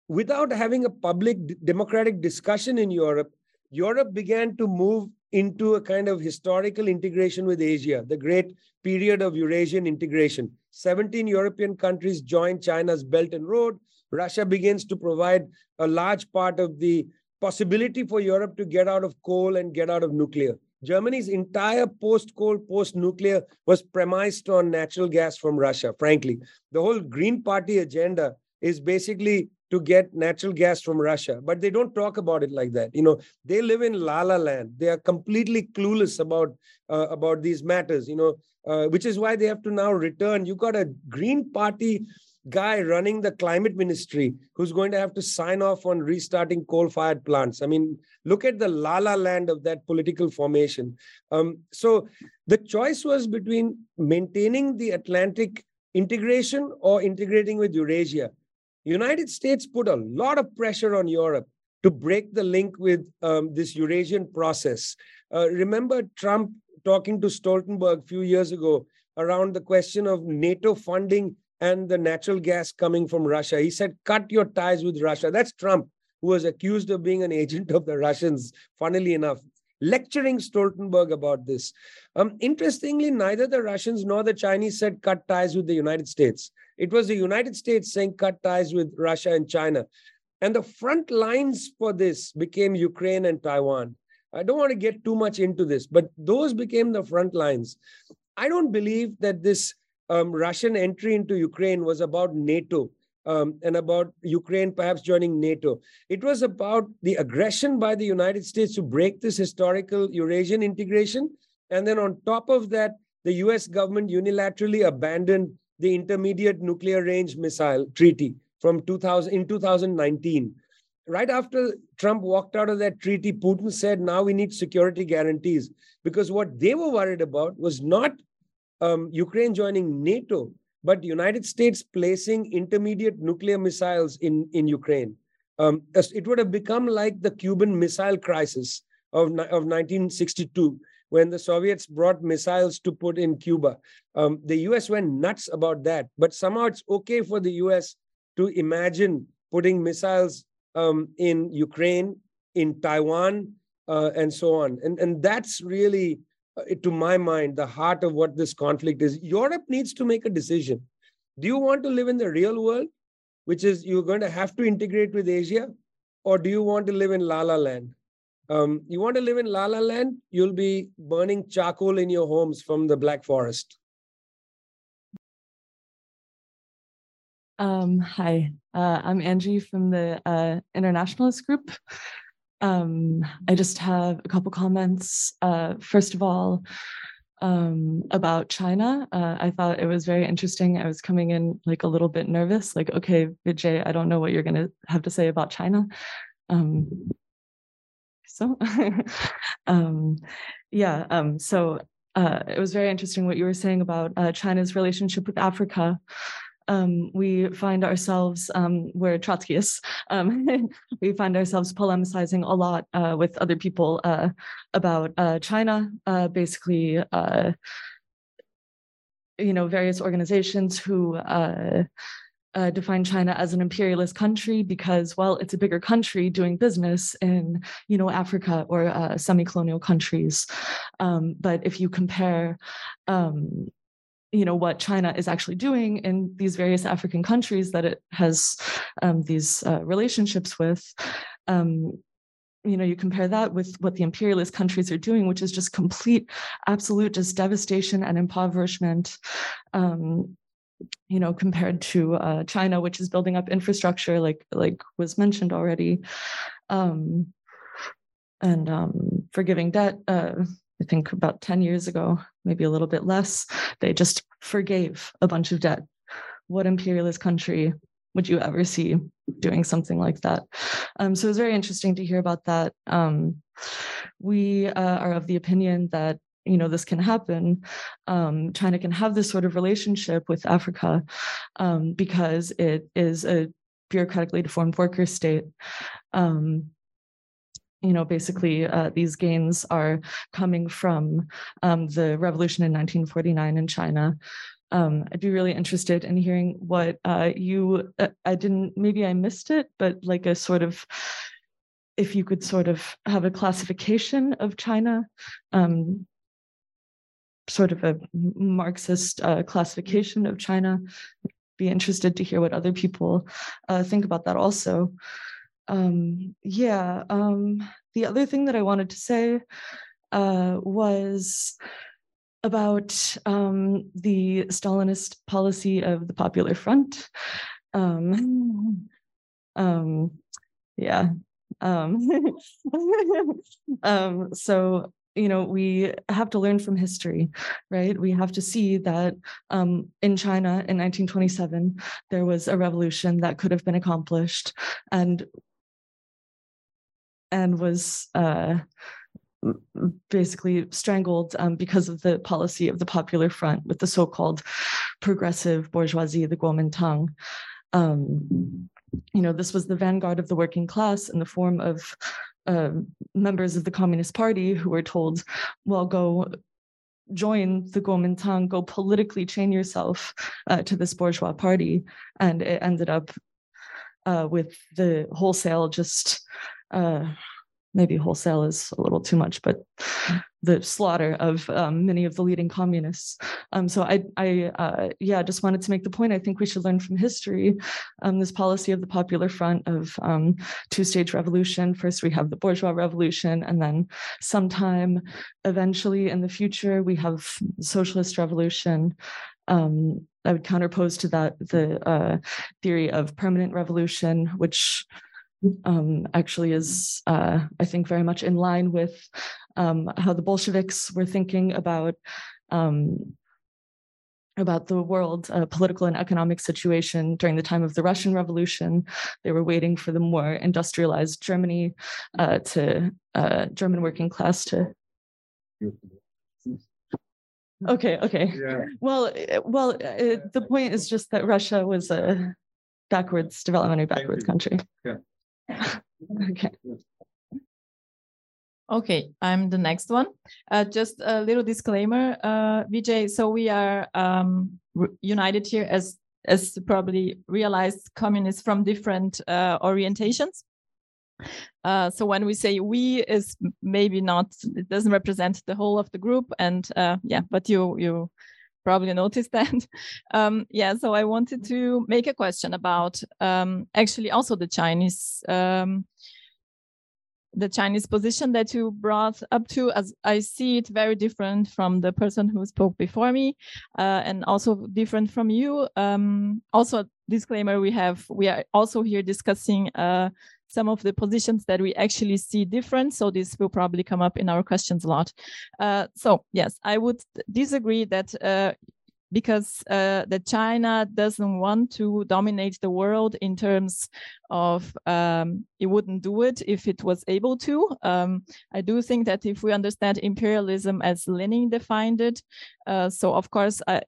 without having a public democratic discussion in Europe, Europe began to move into a kind of historical integration with Asia, the great period of Eurasian integration. 17 European countries joined China's Belt and Road. Russia begins to provide a large part of the possibility for Europe to get out of coal and get out of nuclear. Germany's entire post coal, post nuclear was premised on natural gas from Russia, frankly. The whole Green Party agenda is basically to get natural gas from Russia, but they don't talk about it like that. You know, they live in la la land. They are completely clueless about uh, about these matters. You know, uh, which is why they have to now return. You got a Green Party guy running the climate ministry who's going to have to sign off on restarting coal-fired plants. I mean, look at the la la land of that political formation. Um, so the choice was between maintaining the Atlantic integration or integrating with Eurasia. United States put a lot of pressure on Europe to break the link with um, this Eurasian process. Uh, remember Trump talking to Stoltenberg a few years ago around the question of NATO funding and the natural gas coming from Russia. He said, cut your ties with Russia. That's Trump, who was accused of being an agent of the Russians, funnily enough, lecturing Stoltenberg about this. Um, interestingly, neither the Russians nor the Chinese said cut ties with the United States. It was the United States saying cut ties with Russia and China. And the front lines for this became Ukraine and Taiwan. I don't want to get too much into this, but those became the front lines. I don't believe that this um, Russian entry into Ukraine was about NATO um, and about Ukraine perhaps joining NATO. It was about the aggression by the United States to break this historical Eurasian integration. And then on top of that, the US government unilaterally abandoned the Intermediate Nuclear Range Missile Treaty from 2000 in 2019. Right after Trump walked out of that treaty, Putin said, now we need security guarantees. Because what they were worried about was not um, Ukraine joining NATO, but United States placing intermediate nuclear missiles in, in Ukraine. Um, it would have become like the Cuban Missile Crisis of, of 1962, when the Soviets brought missiles to put in Cuba. Um, the US went nuts about that, but somehow it's okay for the US to imagine putting missiles um, in Ukraine, in Taiwan, uh, and so on. And, and that's really to my mind, the heart of what this conflict is. Europe needs to make a decision. Do you want to live in the real world, which is you're going to have to integrate with Asia, or do you want to live in La La Land? Um, you want to live in La La Land, you'll be burning charcoal in your homes from the Black Forest. Um, hi, uh, I'm Angie from the uh, Internationalist Group. Um, I just have a couple comments. Uh, first of all, um, about China. Uh, I thought it was very interesting. I was coming in like a little bit nervous, like, okay, Vijay, I don't know what you're going to have to say about China. Um, so, um, yeah, um, so uh, it was very interesting what you were saying about uh, China's relationship with Africa um, we find ourselves, um, we're Trotskyists, um, we find ourselves polemicizing a lot uh, with other people uh, about uh, China, uh, basically, uh, you know, various organizations who uh, define China as an imperialist country because, well, it's a bigger country doing business in, you know, Africa or semi-colonial countries. Um, but if you compare um, you know what China is actually doing in these various African countries that it has um, these uh, relationships with. Um, you know, you compare that with what the imperialist countries are doing, which is just complete, absolute, just devastation and impoverishment. Um, you know, compared to uh, China, which is building up infrastructure, like like was mentioned already, um, and um, forgiving debt. Uh, I think about ten years ago, maybe a little bit less, they just forgave a bunch of debt. What imperialist country would you ever see doing something like that? Um, so it was very interesting to hear about that. Um, we uh, are of the opinion that you know this can happen um, china can have this sort of relationship with africa um, because it is a bureaucratically deformed worker state um, you know basically uh, these gains are coming from um, the revolution in 1949 in china um, I'd be really interested in hearing what uh, you, uh, I didn't, maybe I missed it, but like a sort of, if you could sort of have a classification of China um, sort of a Marxist uh, classification of China. Be interested to hear what other people uh, think about that also. Um, yeah, um, the other thing that I wanted to say uh, was about um, the Stalinist policy of the Popular Front. Um, um, yeah. Um, um, so you know we have to learn from history right we have to see that um, in china in 1927 there was a revolution that could have been accomplished and and was uh, basically strangled um, because of the policy of the popular front with the so-called progressive bourgeoisie the kuomintang um, you know this was the vanguard of the working class in the form of uh, members of the Communist Party who were told, well, go join the Kuomintang, go politically chain yourself uh, to this bourgeois party. And it ended up uh, with the wholesale just uh, maybe wholesale is a little too much, but the slaughter of um, many of the leading communists. Um, so I, I uh, yeah, just wanted to make the point. I think we should learn from history um, this policy of the Popular Front of um, two-stage revolution. First, we have the bourgeois revolution, and then sometime eventually in the future, we have socialist revolution. Um, I would counterpose to that the uh, theory of permanent revolution, which um, actually is, uh, I think, very much in line with um, how the Bolsheviks were thinking about um, about the world uh, political and economic situation during the time of the Russian Revolution. They were waiting for the more industrialized Germany uh, to uh, German working class to. Okay. Okay. Yeah. Well, uh, well, uh, the point is just that Russia was a backwards development, backwards country. Yeah. okay. Okay, I'm the next one. Uh, just a little disclaimer, uh, Vijay. So we are um, united here as as probably realized communists from different uh, orientations. Uh, so when we say we is maybe not it doesn't represent the whole of the group and uh, yeah but you you probably noticed that. Um, yeah, so I wanted to make a question about um, actually also the Chinese um, the Chinese position that you brought up to, as I see it very different from the person who spoke before me, uh, and also different from you. Um, also, disclaimer: we have we are also here discussing uh, some of the positions that we actually see different. So this will probably come up in our questions a lot. Uh, so yes, I would disagree that uh, because uh, that China doesn't want to dominate the world in terms of um, it wouldn't do it if it was able to. Um, I do think that if we understand imperialism as Lenin defined it, uh, so of course I,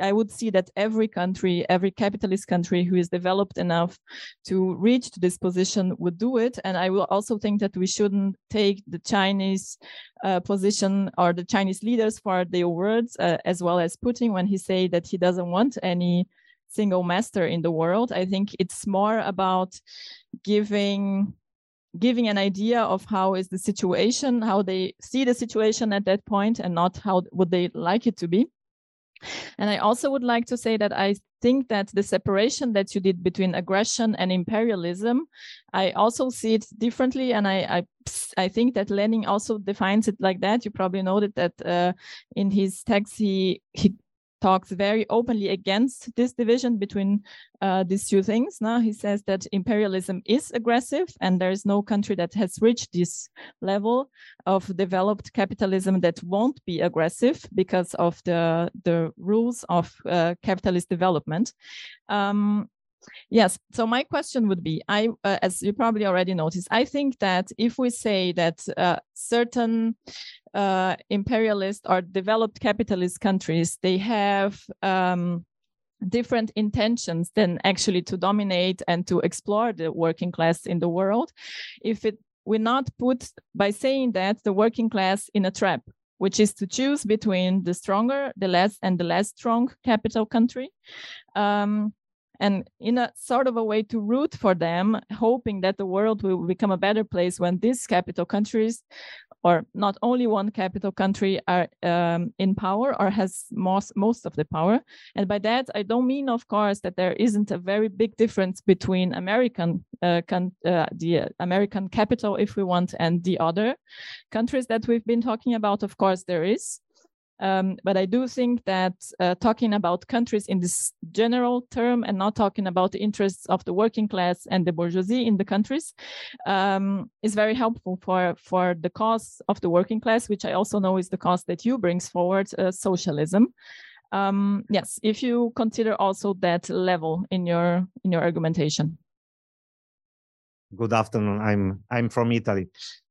I would see that every country, every capitalist country who is developed enough to reach to this position would do it. And I will also think that we shouldn't take the Chinese uh, position or the Chinese leaders for their words, uh, as well as Putin when he say that he doesn't want any single master in the world. I think it's more about giving giving an idea of how is the situation, how they see the situation at that point, and not how would they like it to be. And I also would like to say that I think that the separation that you did between aggression and imperialism, I also see it differently. And I, I, I think that Lenin also defines it like that. You probably noted that uh, in his text, he, he talks very openly against this division between uh, these two things. Now he says that imperialism is aggressive, and there is no country that has reached this level of developed capitalism that won't be aggressive because of the the rules of uh, capitalist development. Um, Yes. So my question would be, I, uh, as you probably already noticed, I think that if we say that uh, certain uh, imperialist or developed capitalist countries, they have um, different intentions than actually to dominate and to explore the working class in the world. If it we not put by saying that the working class in a trap, which is to choose between the stronger, the less, and the less strong capital country. Um, and in a sort of a way to root for them, hoping that the world will become a better place when these capital countries, or not only one capital country, are um, in power or has most most of the power. And by that, I don't mean, of course, that there isn't a very big difference between American uh, uh, the American capital, if we want, and the other countries that we've been talking about. Of course, there is. Um, but I do think that uh, talking about countries in this general term and not talking about the interests of the working class and the bourgeoisie in the countries um, is very helpful for, for the cause of the working class, which I also know is the cause that you brings forward, uh, socialism. Um, yes, if you consider also that level in your in your argumentation. Good afternoon. I'm I'm from Italy.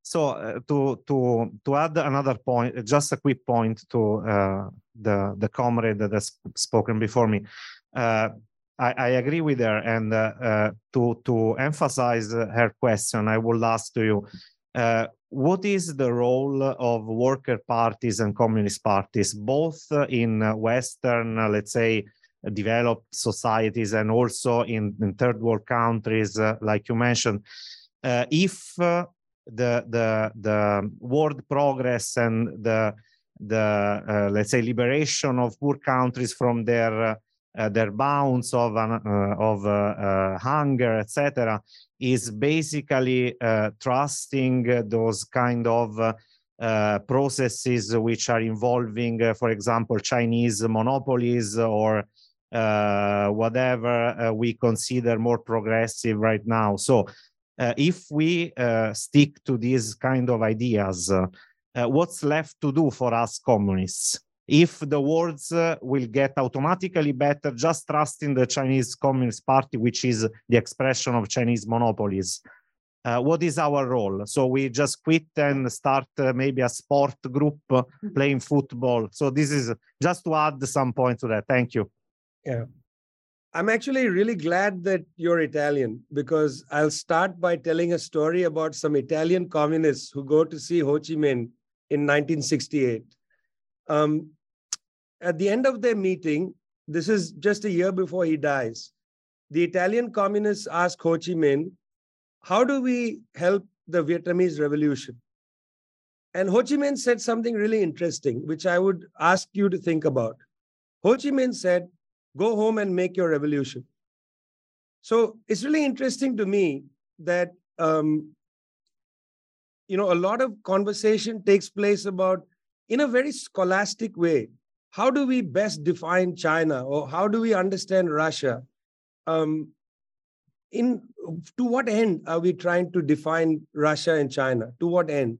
So uh, to to to add another point, just a quick point to uh, the the comrade that has spoken before me. Uh, I, I, agree with her, and uh, uh, to to emphasize her question, I will ask to you: uh, What is the role of worker parties and communist parties, both in Western, let's say, developed societies, and also in, in third world countries, like you mentioned? if the the the world progress and the the uh, let's say liberation of poor countries from their uh, their bounds of uh, of uh, uh, hunger etc is basically uh, trusting those kind of processes which are involving for example chinese monopolies or whatever we consider more progressive right now. So uh, if we uh, stick to these kind of ideas, uh, what's left to do for us communists? If the words will get automatically better just trusting the Chinese Communist Party, which is the expression of Chinese monopolies, uh, what is our role? So we just quit and start uh, maybe a sport group uh, playing football. So this is just to add some point to that. Thank you. Yeah. I'm actually really glad that you're Italian because I'll start by telling a story about some Italian communists who go to see Ho Chi Minh in 1968. Um, at the end of their meeting, this is just a year before he dies, the Italian communists ask Ho Chi Minh, How do we help the Vietnamese revolution? And Ho Chi Minh said something really interesting, which I would ask you to think about. Ho Chi Minh said, Go home and make your revolution. So it's really interesting to me that um, you know a lot of conversation takes place about in a very scholastic way. How do we best define China, or how do we understand Russia? Um, in to what end are we trying to define Russia and China? To what end?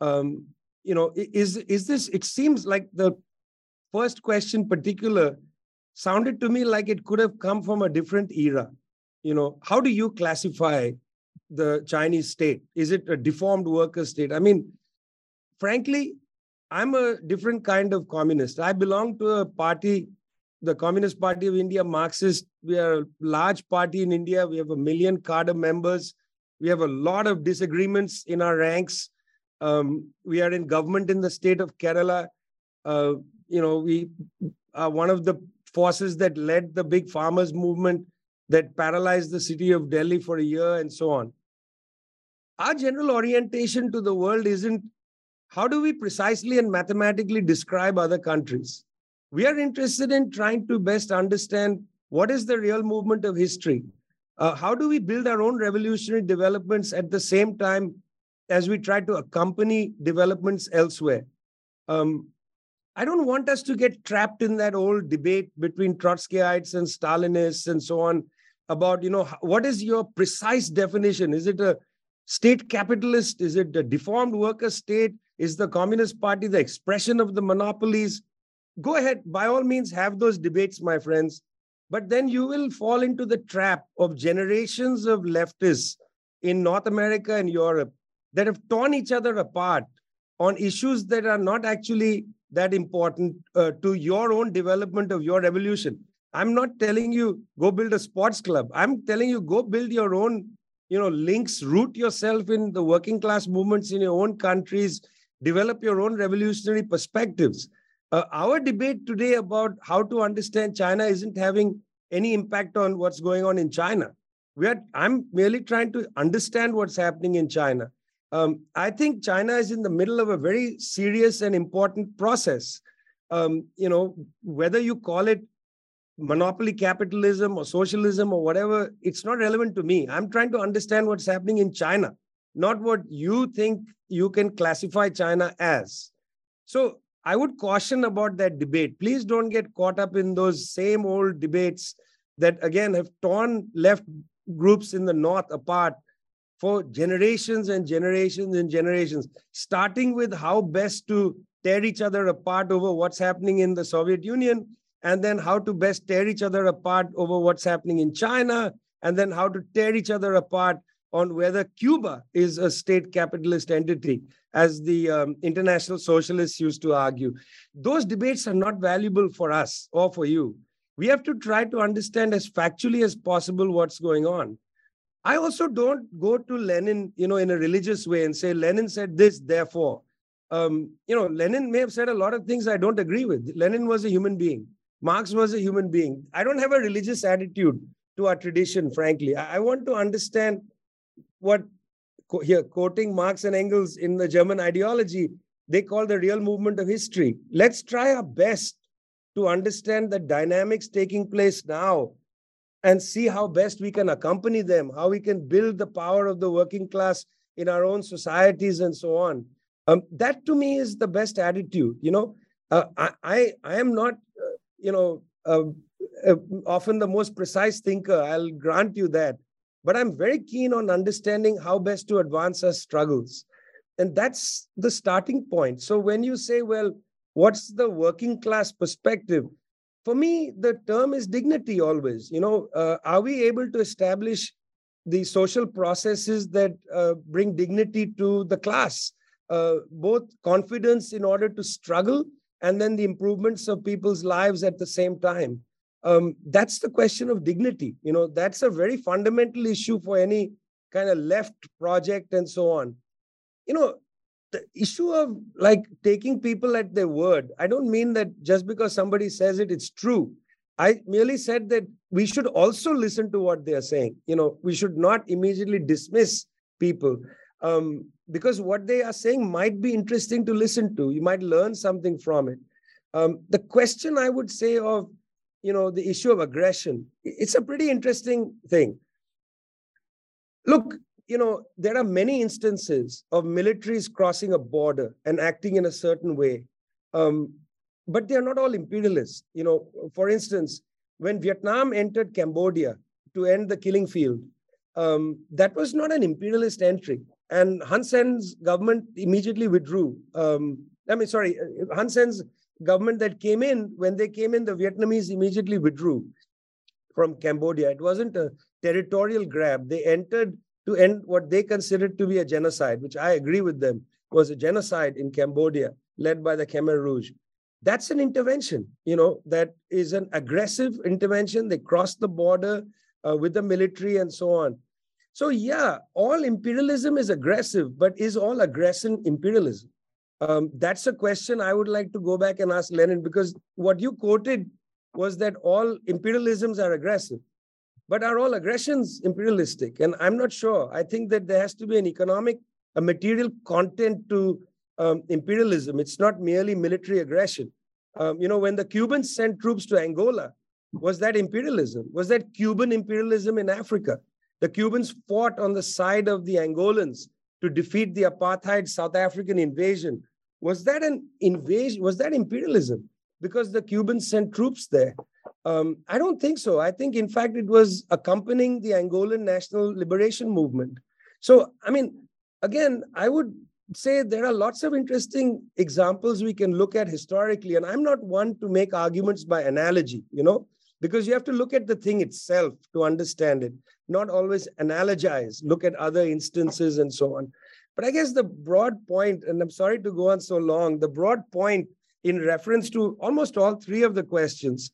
Um, you know, is is this? It seems like the first question, particular, sounded to me like it could have come from a different era. You know, how do you classify the Chinese state? Is it a deformed worker state? I mean, frankly, I'm a different kind of communist. I belong to a party, the Communist Party of India, Marxist. We are a large party in India. We have a million cadre members. We have a lot of disagreements in our ranks. Um, we are in government in the state of Kerala. Uh, you know, we are one of the forces that led the big farmers movement that paralyzed the city of Delhi for a year and so on. Our general orientation to the world isn't how do we precisely and mathematically describe other countries? We are interested in trying to best understand what is the real movement of history. Uh, how do we build our own revolutionary developments at the same time as we try to accompany developments elsewhere? Um, I don't want us to get trapped in that old debate between Trotskyites and Stalinists and so on about, you know, what is your precise definition? Is it a state capitalist? Is it a deformed worker state? Is the Communist Party the expression of the monopolies? Go ahead, by all means, have those debates, my friends. But then you will fall into the trap of generations of leftists in North America and Europe that have torn each other apart on issues that are not actually that important uh, to your own development of your evolution. I'm not telling you go build a sports club. I'm telling you go build your own, you know, links, root yourself in the working class movements in your own countries, develop your own revolutionary perspectives. Uh, our debate today about how to understand China isn't having any impact on what's going on in China. We are, I'm merely trying to understand what's happening in China. Um, I think China is in the middle of a very serious and important process. Um, you know, whether you call it monopoly capitalism or socialism or whatever, it's not relevant to me. I'm trying to understand what's happening in China, not what you think you can classify China as. So I would caution about that debate. Please don't get caught up in those same old debates that, again, have torn left groups in the North apart for generations and generations and generations, starting with how best to tear each other apart over what's happening in the Soviet Union, and then how to best tear each other apart over what's happening in China, and then how to tear each other apart on whether Cuba is a state capitalist entity, as the um, international socialists used to argue. Those debates are not valuable for us or for you. We have to try to understand as factually as possible what's going on. I also don't go to Lenin, you know, in a religious way and say Lenin said this, therefore. Um, you know, Lenin may have said a lot of things I don't agree with. Lenin was a human being. Marx was a human being. I don't have a religious attitude to our tradition, frankly. I, I want to understand what here, quoting Marx and Engels in the German ideology, they call the real movement of history. Let's try our best to understand the dynamics taking place now and see how best we can accompany them, how we can build the power of the working class in our own societies and so on. Um, that to me is the best attitude. You know, uh, I, I, I am not, uh, you know, uh, uh, often the most precise thinker. I'll grant you that, but I'm very keen on understanding how best to advance our struggles, and that's the starting point. So when you say, well, what's the working class perspective? For me, the term is dignity always. You know, uh, are we able to establish the social processes that uh, bring dignity to the class? Uh, both confidence in order to struggle and then the improvements of people's lives at the same time. Um, that's the question of dignity. You know, that's a very fundamental issue for any kind of left project and so on. You know, the issue of like taking people at their word, I don't mean that just because somebody says it, it's true. I merely said that we should also listen to what they are saying. You know, we should not immediately dismiss people um, because what they are saying might be interesting to listen to. You might learn something from it. Um, the question I would say of, you know, the issue of aggression, it's a pretty interesting thing. Look, you know, there are many instances of militaries crossing a border and acting in a certain way. Um, but they are not all imperialists. You know, for instance, when Vietnam entered Cambodia to end the killing field, um, that was not an imperialist entry. And Hun Sen's government immediately withdrew. Um, I mean, sorry, uh, Hun Sen's government that came in, when they came in, the Vietnamese immediately withdrew from Cambodia. It wasn't a territorial grab. They entered to end what they considered to be a genocide, which I agree with them, was a genocide in Cambodia led by the Khmer Rouge. That's an intervention, you know, that is an aggressive intervention. They crossed the border uh, with the military and so on. So, yeah, all imperialism is aggressive, but is all aggression imperialism? Um, that's a question I would like to go back and ask Lenin because what you quoted was that all imperialisms are aggressive. But are all aggressions imperialistic? And I'm not sure. I think that there has to be an economic, a material content to um, imperialism. It's not merely military aggression. Um, you know, when the Cubans sent troops to Angola, was that imperialism? Was that Cuban imperialism in Africa? The Cubans fought on the side of the Angolans to defeat the apartheid South African invasion. was that an invasion? Was that imperialism? Because the Cubans sent troops there. Um, I don't think so. I think, in fact, it was accompanying the Angolan national liberation movement. So, I mean, again, I would say there are lots of interesting examples we can look at historically. And I'm not one to make arguments by analogy, you know, because you have to look at the thing itself to understand it, not always analogize, look at other instances and so on. But I guess the broad point, and I'm sorry to go on so long, the broad point in reference to almost all three of the questions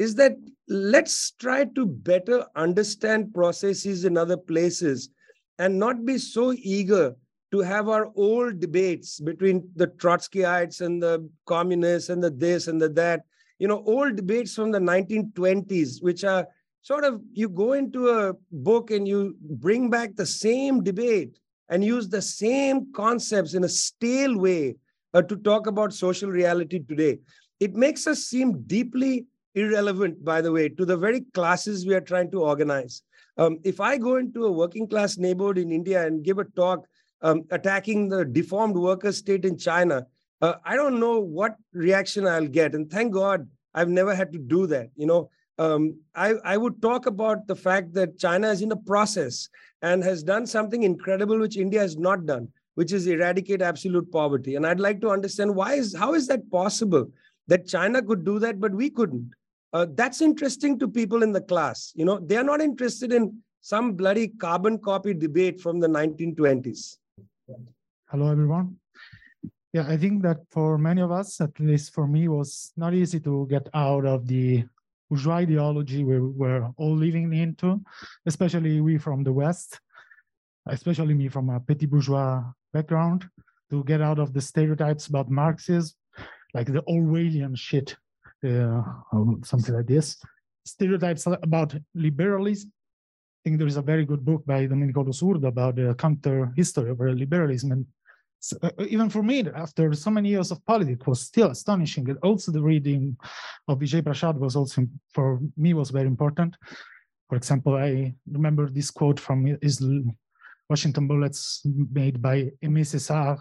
is that let's try to better understand processes in other places and not be so eager to have our old debates between the Trotskyites and the communists and the this and the that, you know, old debates from the 1920s, which are sort of you go into a book and you bring back the same debate and use the same concepts in a stale way uh, to talk about social reality today. It makes us seem deeply irrelevant, by the way, to the very classes we are trying to organize. Um, if I go into a working class neighborhood in India and give a talk um, attacking the deformed worker state in China, uh, I don't know what reaction I'll get. And thank God I've never had to do that. You know, um, I, I would talk about the fact that China is in a process and has done something incredible which India has not done, which is eradicate absolute poverty. And I'd like to understand why is how is that possible that China could do that, but we couldn't? Uh, that's interesting to people in the class. You know, they are not interested in some bloody carbon copy debate from the 1920s. Hello, everyone. Yeah, I think that for many of us, at least for me, was not easy to get out of the bourgeois ideology we were all living into, especially we from the West, especially me from a petit bourgeois background, to get out of the stereotypes about Marxism, like the Orwellian shit, Uh, um, something like this. Stereotypes about liberalism, I think there is a very good book by Domenico Losurdo about the counter history of liberalism. And so, uh, uh, even for me, after so many years of politics, was still astonishing. And also the reading of Vijay Prashad was also, for me, was very important. For example, I remember this quote from his Washington Bullets made by Aimé Césaire,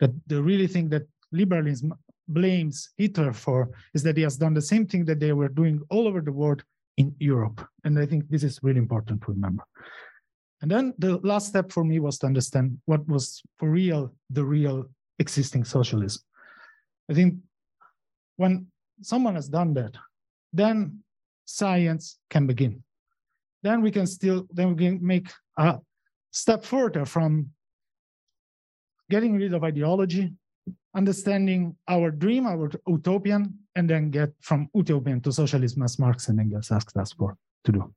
that they really think that liberalism blames Hitler for is that he has done the same thing that they were doing all over the world in Europe. And I think this is really important to remember. And then the last step for me was to understand what was for real the real existing socialism. I think when someone has done that, then science can begin. Then we can still then we can make a step further from getting rid of ideology understanding our dream, our utopian, and then get from utopian to socialism as Marx and Engels asked us for to do.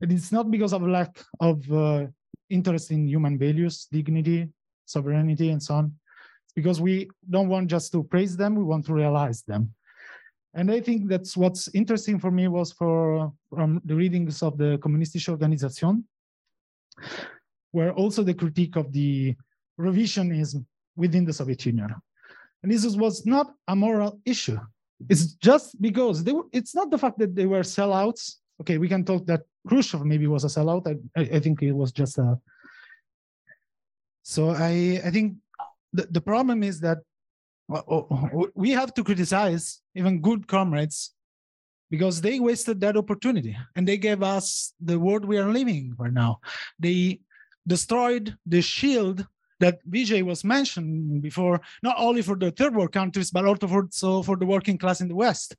And it's not because of lack of uh, interest in human values, dignity, sovereignty, and so on. It's because we don't want just to praise them, we want to realize them. And I think that's what's interesting for me was for from the readings of the Kommunistische Organisation, where also the critique of the revisionism within the Soviet Union. And this was not a moral issue. It's just because they were, it's not the fact that they were sellouts. Okay, we can talk that Khrushchev maybe was a sellout. I, I think it was just a. So I, I think the, the problem is that we have to criticize even good comrades because they wasted that opportunity and they gave us the world we are living right now. They destroyed the shield that Vijay was mentioned before, not only for the third world countries, but also for, so for the working class in the West.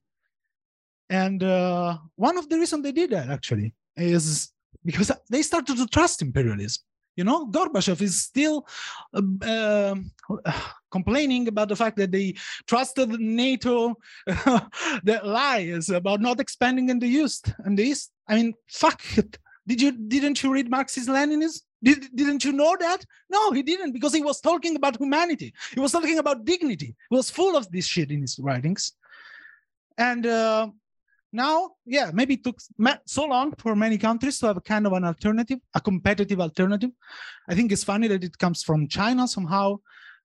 And uh, one of the reasons they did that actually is because they started to trust imperialism. You know, Gorbachev is still uh, uh, complaining about the fact that they trusted NATO, the lies about not expanding in the East and the East. I mean, fuck it. Did you didn't you read Marxist Leninism? Did, didn't you know that? No, he didn't because he was talking about humanity. He was talking about dignity. He was full of this shit in his writings. And uh, now, yeah, maybe it took so long for many countries to have a kind of an alternative, a competitive alternative. I think it's funny that it comes from China somehow,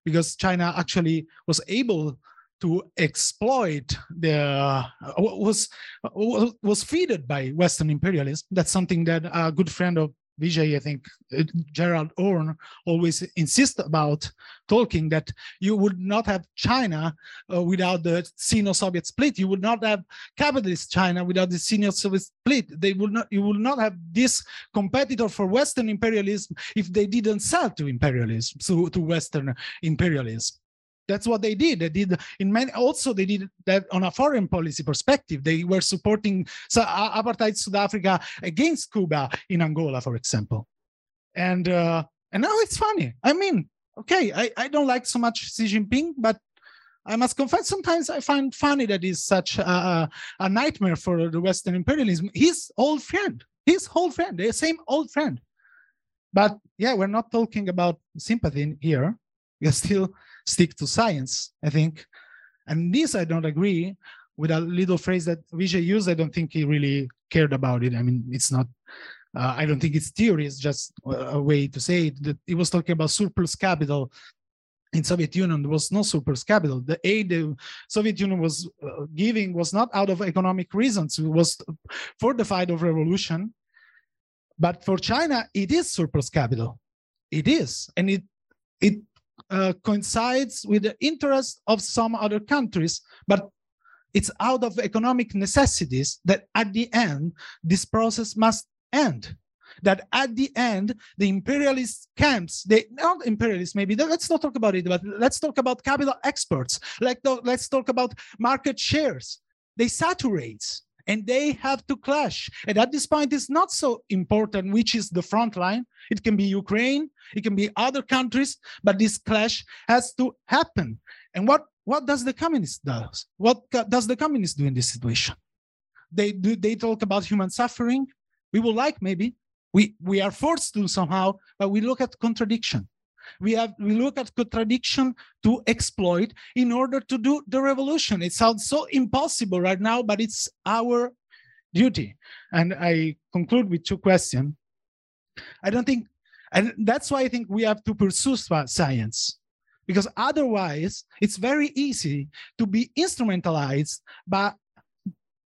because China actually was able to exploit the uh, was was feeded by Western imperialism. That's something that a good friend of Vijay, I think uh, Gerald Horne always insists about talking that you would not have China uh, without the Sino-Soviet split. You would not have capitalist China without the Sino-Soviet split. They would not. You would not have this competitor for Western imperialism if they didn't sell to imperialism, so to Western imperialism. That's what they did. They did in many. Also, they did that on a foreign policy perspective. They were supporting apartheid South Africa against Cuba in Angola, for example. And uh, and now it's funny. I mean, okay, I, I don't like so much Xi Jinping, but I must confess, sometimes I find funny that he's such a, a nightmare for the Western imperialism. His old friend, his old friend, the same old friend. But yeah, we're not talking about sympathy here. We're still stick to science, I think. And this I don't agree with a little phrase that Vijay used. I don't think he really cared about it. I mean, it's not, uh, I don't think it's theory, it's just a way to say it. That he was talking about surplus capital in Soviet Union, there was no surplus capital. The aid the Soviet Union was uh, giving was not out of economic reasons. It was for the fight of revolution. But for China, it is surplus capital. It is, and it it uh, coincides with the interest of some other countries, but it's out of economic necessities that at the end, this process must end. That at the end, the imperialist camps, they not imperialists, maybe let's not talk about it, but let's talk about capital exports. Like let's talk about market shares. They saturate and they have to clash. And at this point, it's not so important which is the front line. It can be Ukraine, it can be other countries, but this clash has to happen. And what, what does the communist do? What does the communist do in this situation? They do they talk about human suffering. We would like maybe. We we are forced to somehow, but we look at contradiction. We have we look at contradiction to exploit in order to do the revolution. It sounds so impossible right now, but it's our duty. And I conclude with two questions. I don't think and that's why I think we have to pursue science because otherwise it's very easy to be instrumentalized by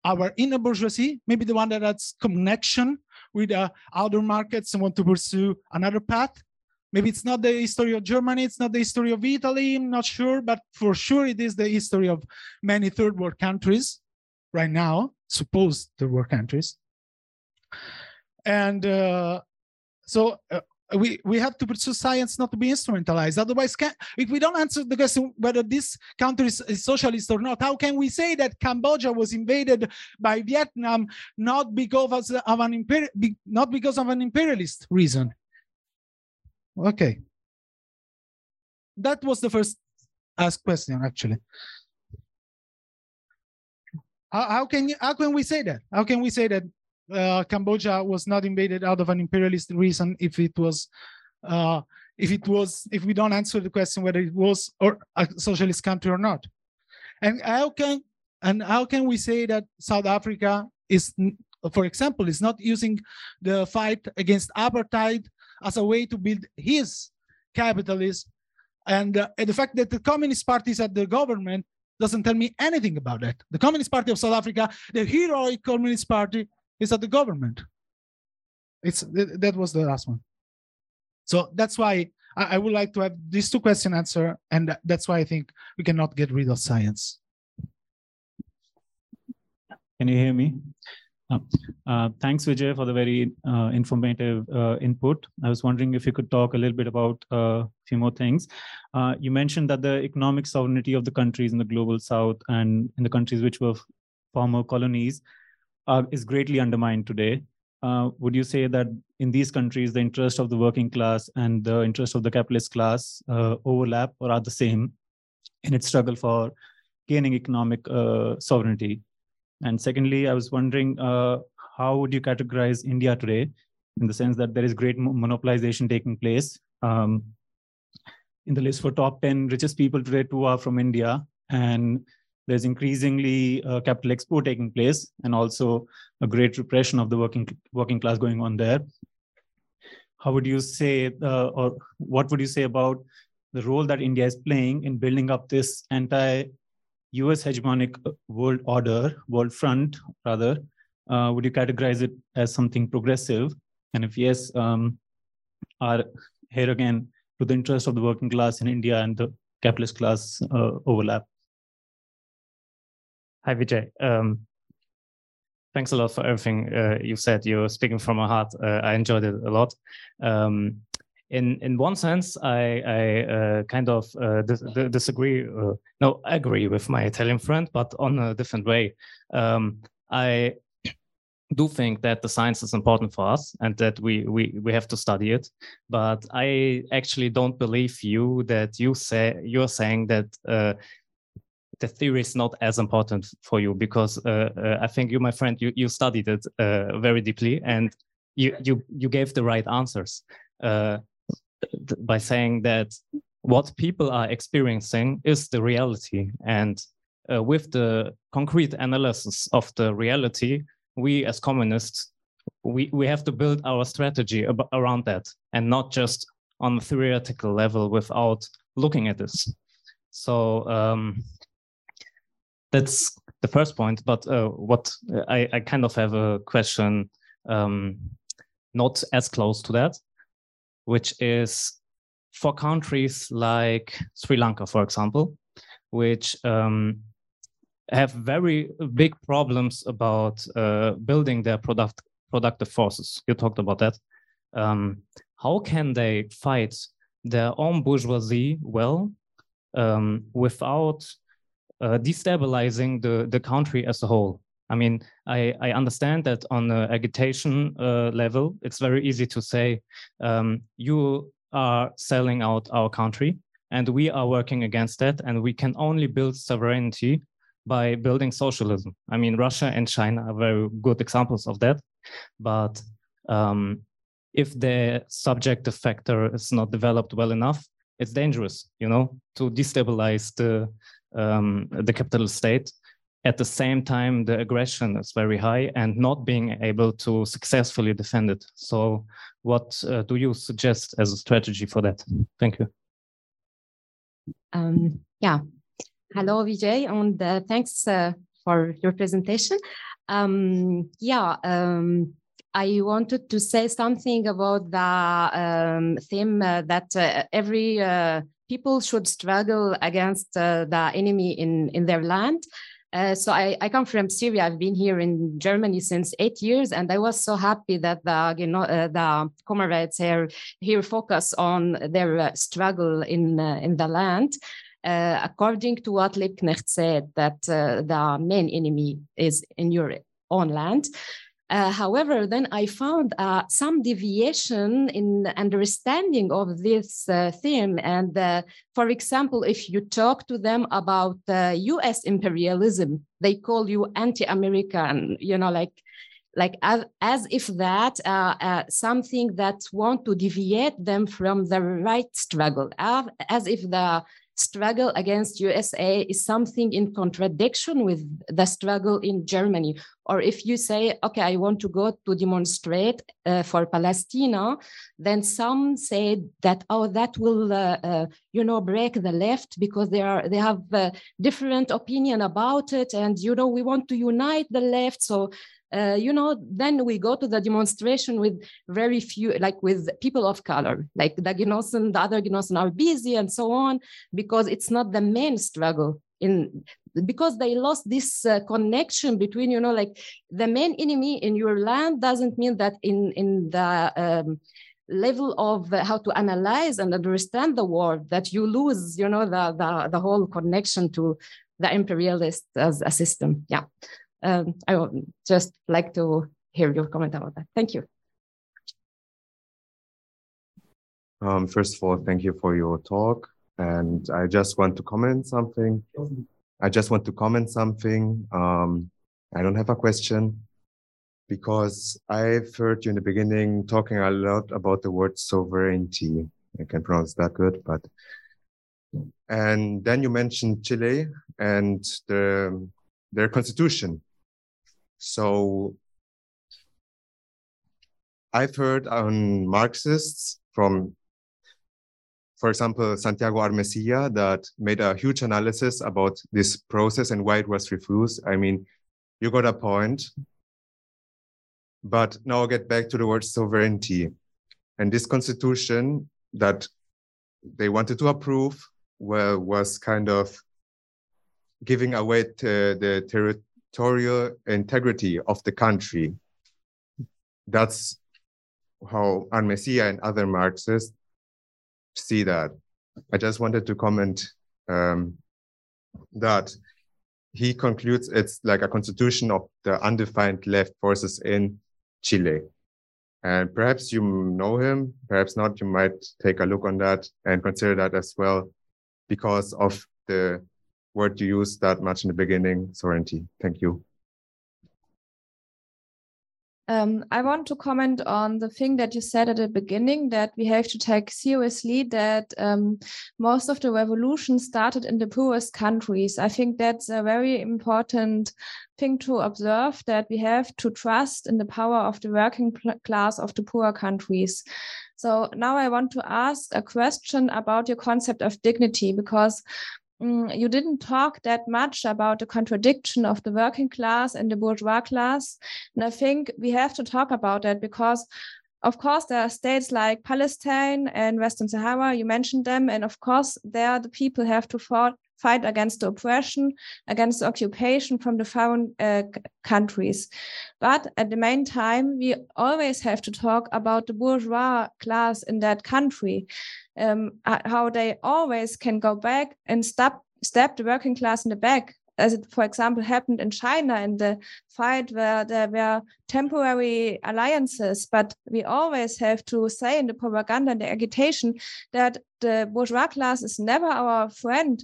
our inner bourgeoisie, maybe the one that has connection with uh, other markets and want to pursue another path. Maybe it's not the history of Germany, it's not the history of Italy, I'm not sure, but for sure it is the history of many third world countries right now, supposed third world countries. And uh, so uh, we we have to pursue science not to be instrumentalized otherwise can, if we don't answer the question whether this country is, is, socialist or not how can we say that cambodia was invaded by vietnam not because of an not because of an imperialist reason okay. That was the first asked question actually. How, how can you how can we say that? How can we say that uh, Cambodia was not invaded out of an imperialist reason if it was uh, if it was if we don't answer the question whether it was or a socialist country or not? And how can and how can we say that south africa is for example is not using the fight against apartheid as a way to build his capitalism and, uh, the fact that the communist party is at the government doesn't tell me anything about that the communist party of south africa the heroic communist party is at the government. It's that was the last one. So that's why I, I would like to have these two questions answered, and that's why I think we cannot get rid of science. Can you hear me? Uh, uh, thanks, Vijay, for the very uh, informative uh, input. I was wondering if you could talk a little bit about uh, a few more things. Uh, you mentioned that the economic sovereignty of the countries in the global south and in the countries which were former colonies uh, is greatly undermined today. Uh, would you say that in these countries, the interest of the working class and the interest of the capitalist class uh, overlap or are the same in its struggle for gaining economic uh, sovereignty? And secondly, I was wondering uh, how would you categorize India today in the sense that there is great monopolization taking place? Um, in the list for top 10 richest people today, two are from India. And there's increasingly uh, capital export taking place and also a great repression of the working working class going on there how would you say uh, or what would you say about the role that india is playing in building up this anti us hegemonic uh, world order world front rather uh, would you categorize it as something progressive And if yes, um, are here again to the interest of the working class in India and the capitalist class uh, overlap? Hi, Vijay. Um, thanks a lot for everything uh, you said. You're speaking from my heart. Uh, I enjoyed it a lot. Um, in in one sense, I I uh, kind of uh, dis disagree. Uh, no, agree with my Italian friend, but on a different way. Um, I do think that the science is important for us and that we we we have to study it. But I actually don't believe you that you say you're saying that uh, the theory is not as important for you because uh, uh, I think you, my friend, you you studied it uh, very deeply and you you you gave the right answers uh, by saying that what people are experiencing is the reality. And uh, with the concrete analysis of the reality we as communists we we have to build our strategy ab- around that and not just on a theoretical level without looking at this. So um, that's the first point. But uh, what I, I kind of have a question, um, not as close to that, which is for countries like Sri Lanka, for example, which um, have very big problems about uh, building their product productive forces. You talked about that. Um, how can they fight their own bourgeoisie well um, without uh, destabilizing the, the country as a whole. I mean, I, I understand that on the agitation uh, level, it's very easy to say, um, you are selling out our country and we are working against that and we can only build sovereignty by building socialism. I mean, Russia and China are very good examples of that. But um, if the subjective factor is not developed well enough, it's dangerous, you know, to destabilize the um, the capital state. At the same time, the aggression is very high and not being able to successfully defend it. So, what uh, do you suggest as a strategy for that? Thank you. Um, yeah. Hello, Vijay, and uh, thanks uh, for your presentation. Um, yeah, um, I wanted to say something about the um, theme uh, that uh, every uh, people should struggle against uh, the enemy in, in their land. Uh, so I, I come from Syria. I've been here in Germany since eight years, and I was so happy that the you know uh, the comrades here here focus on their uh, struggle in uh, in the land. Uh, according to what Liebknecht said, that the main enemy is in your own land. Uh, however, then I found uh, some deviation in understanding of this uh, theme. And uh, for example, if you talk to them about US imperialism, they call you anti-American, you know, like like as, as if that uh, uh, something that want to deviate them from the right struggle, as if the struggle against USA is something in contradiction with the struggle in Germany. Or if you say, okay, I want to go to demonstrate uh, for Palestine, then some say that, oh, that will, uh, uh, you know, break the left because they are they have uh, different opinion about it, and you know, we want to unite the left. So uh, you know, then we go to the demonstration with very few, like with people of color, like the Genossen, the other Genossen are busy and so on, because it's not the main struggle in because they lost this uh, connection between you know like the main enemy in your land doesn't mean that in in the um, level of uh, how to analyze and understand the war that you lose you know the the, the whole connection to the imperialist as a system. Yeah um, I would just like to hear your comment about that. Thank you. Um, first of all, thank you for your talk. And I just want to comment something. I just want to comment something. Um, I don't have a question because I've heard you in the beginning talking a lot about the word sovereignty. I can pronounce that good, but and then you mentioned Chile and the their constitution. So I've heard on Marxists from, for example, Santiago Armesilla that made a huge analysis about this process and why it was refused. I mean, you got a point. But now I'll get back to the word sovereignty. And this constitution that they wanted to approve well, was kind of giving away the territorial integrity of the country. That's how Armesilla and other Marxists see that. I just wanted to comment um, that he concludes it's like a constitution of the undefined left forces in Chile. And perhaps you know him, perhaps not. You might take a look on that and consider that as well because of the word you used that much in the beginning, sovereignty. Thank you. Um, I want to comment on the thing that you said at the beginning that we have to take seriously that um, most of the revolution started in the poorest countries. I think that's a very important thing to observe that we have to trust in the power of the working class of the poor countries. So now I want to ask a question about your concept of dignity because mm, you didn't talk that much about the contradiction of the working class and the bourgeois class. And I think we have to talk about that because of course, there are states like Palestine and Western Sahara, you mentioned them. And of course, there the people have to fought, fight against the oppression, against the occupation from the foreign uh, countries. But at the main time, we always have to talk about the bourgeois class in that country, um, how they always can go back and stab the working class in the back as it, for example, happened in China in the fight where there were temporary alliances. But we always have to say in the propaganda and the agitation that the bourgeois class is never our friend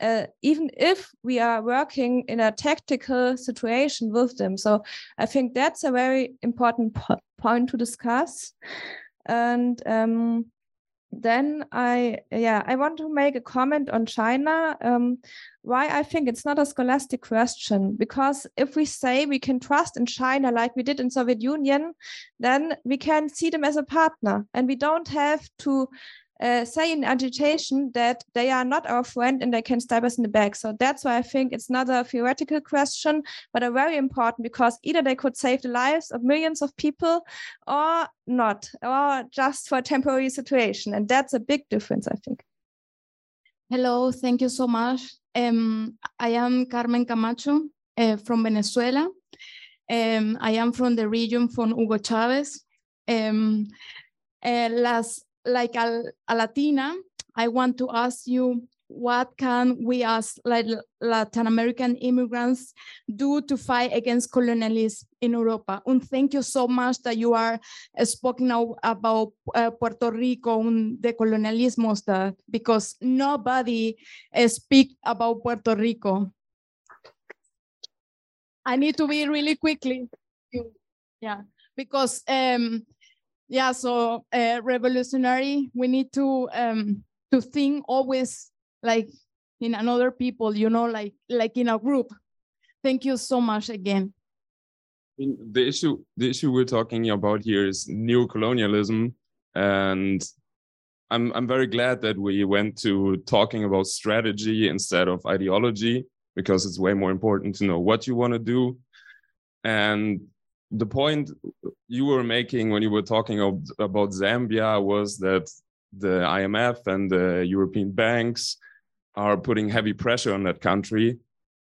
uh, even if we are working in a tactical situation with them. So I think that's a very important po point to discuss. And um, then I, yeah, I want to make a comment on China. Um, why I think it's not a scholastic question, because if we say we can trust in China like we did in Soviet Union, then we can see them as a partner, and we don't have to uh, say in agitation that they are not our friend and they can stab us in the back. So that's why I think it's not a theoretical question, but a very important because either they could save the lives of millions of people or not, or just for a temporary situation. And that's a big difference, I think. Hello, thank you so much. Um, I am Carmen Camacho uh, from Venezuela. Um, I am from the region from Hugo Chavez. Um, uh, las like a, a Latina, I want to ask you what can we as Latin American immigrants do to fight against colonialism in Europa? And thank you so much that you are uh, speaking about uh, Puerto Rico and the colonialism that because nobody uh, speak about Puerto Rico. I need to be really quickly. Yeah, because um, yeah so uh, revolutionary we need to um to think always like in another people you know like like in a group. Thank you so much again. The issue the issue we're talking about here is neocolonialism and i'm i'm very glad that we went to talking about strategy instead of ideology because it's way more important to know what you want to do. And the point you were making when you were talking of, about Zambia was that the IMF and the European banks are putting heavy pressure on that country.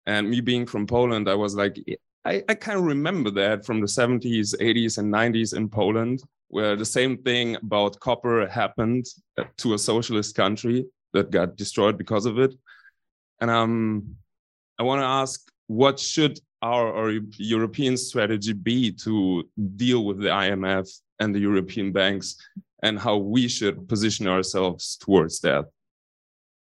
And me being from Poland, I was like, I, I kind of remember that from the 70s, 80s, and 90s in Poland, where the same thing about copper happened to a socialist country that got destroyed because of it. And um, I want to ask, what should our, our European strategy be to deal with the IMF and the European banks and how we should position ourselves towards that?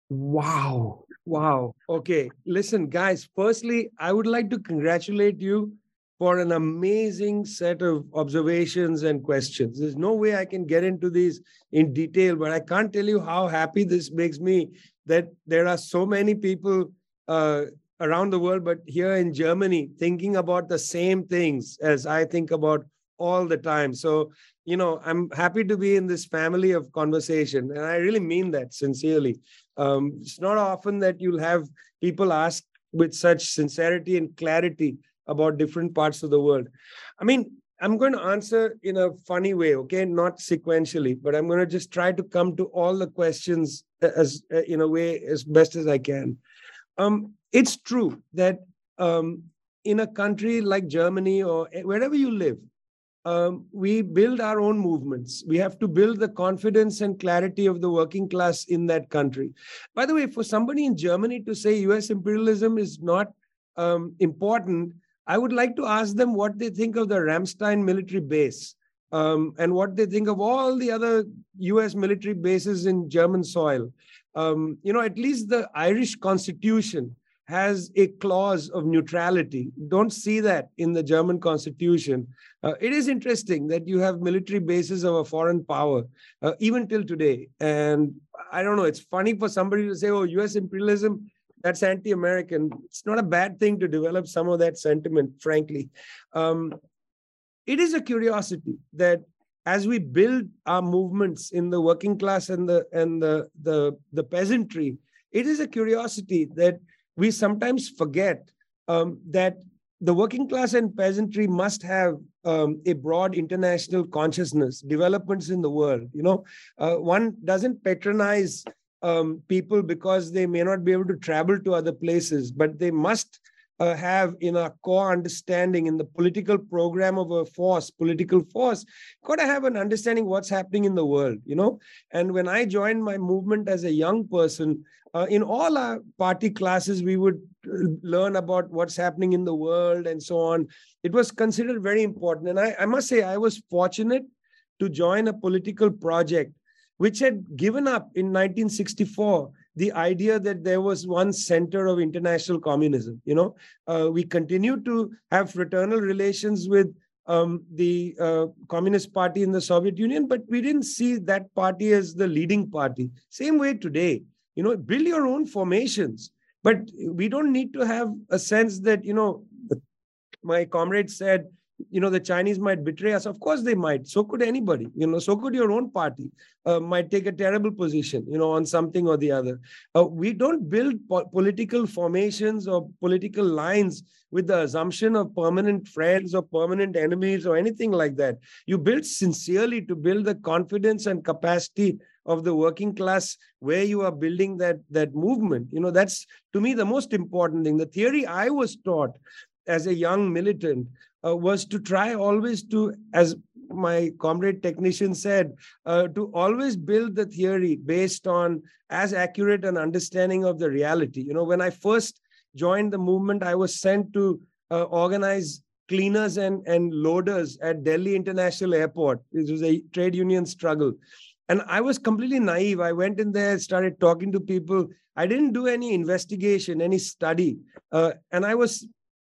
Wow. Wow. Okay. Listen, guys, firstly, I would like to congratulate you for an amazing set of observations and questions. There's no way I can get into these in detail, but I can't tell you how happy this makes me that there are so many people uh, around the world, but here in Germany, thinking about the same things as I think about all the time. So, you know, I'm happy to be in this family of conversation. And I really mean that sincerely. Um, it's not often that you'll have people ask with such sincerity and clarity about different parts of the world. I mean, I'm going to answer in a funny way, okay, not sequentially, but I'm going to just try to come to all the questions as in a way as best as I can. Um, it's true that um, in a country like Germany or wherever you live, um, we build our own movements. We have to build the confidence and clarity of the working class in that country. By the way, for somebody in Germany to say US imperialism is not um, important, I would like to ask them what they think of the Ramstein military base um, and what they think of all the other US military bases in German soil. Um, you know, at least the Irish constitution has a clause of neutrality. Don't see that in the German constitution. Uh, it is interesting that you have military bases of a foreign power, uh, even till today. And I don't know, it's funny for somebody to say, oh, US imperialism, that's anti American. It's not a bad thing to develop some of that sentiment, frankly. Um, it is a curiosity that as we build our movements in the working class and the and the the, the peasantry, it is a curiosity that we sometimes forget um, that the working class and peasantry must have um, a broad international consciousness, developments in the world. You know, uh, one doesn't patronize um, people because they may not be able to travel to other places, but they must uh, have in our core understanding in the political program of a force, political force, got to have an understanding what's happening in the world, you know. And when I joined my movement as a young person, uh, in all our party classes, we would uh, learn about what's happening in the world and so on. It was considered very important. And I, I must say, I was fortunate to join a political project which had given up in 1964 the idea that there was one center of international communism. You know, uh, we continue to have fraternal relations with um, the uh, Communist Party in the Soviet Union, but we didn't see that party as the leading party. Same way today, you know, build your own formations, but we don't need to have a sense that, you know, my comrade said, you know the chinese might betray us. Of course they might. So could anybody you know so could your own party uh, might take a terrible position you know on something or the other. Uh, we don't build po political formations or political lines with the assumption of permanent friends or permanent enemies or anything like that. You build sincerely to build the confidence and capacity of the working class where you are building that that movement. You know that's to me the most important thing. The theory i was taught as a young militant uh, was to try always to, as my comrade technician said, uh, to always build the theory based on as accurate an understanding of the reality. You know, when I first joined the movement, I was sent to uh, organize cleaners and, and loaders at Delhi International Airport. It was a trade union struggle. And I was completely naive. I went in there, started talking to people. I didn't do any investigation, any study. Uh, and I was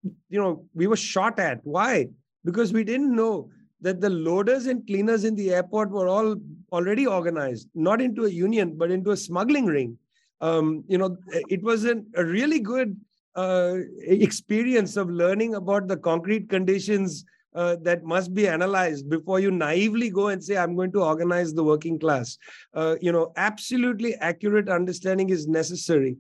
you know, we were shot at. Why? Because we didn't know that the loaders and cleaners in the airport were all already organized, not into a union, but into a smuggling ring. Um, you know, it was an, a really good uh, experience of learning about the concrete conditions uh, that must be analyzed before you naively go and say, I'm going to organize the working class. Uh, you know, absolutely accurate understanding is necessary.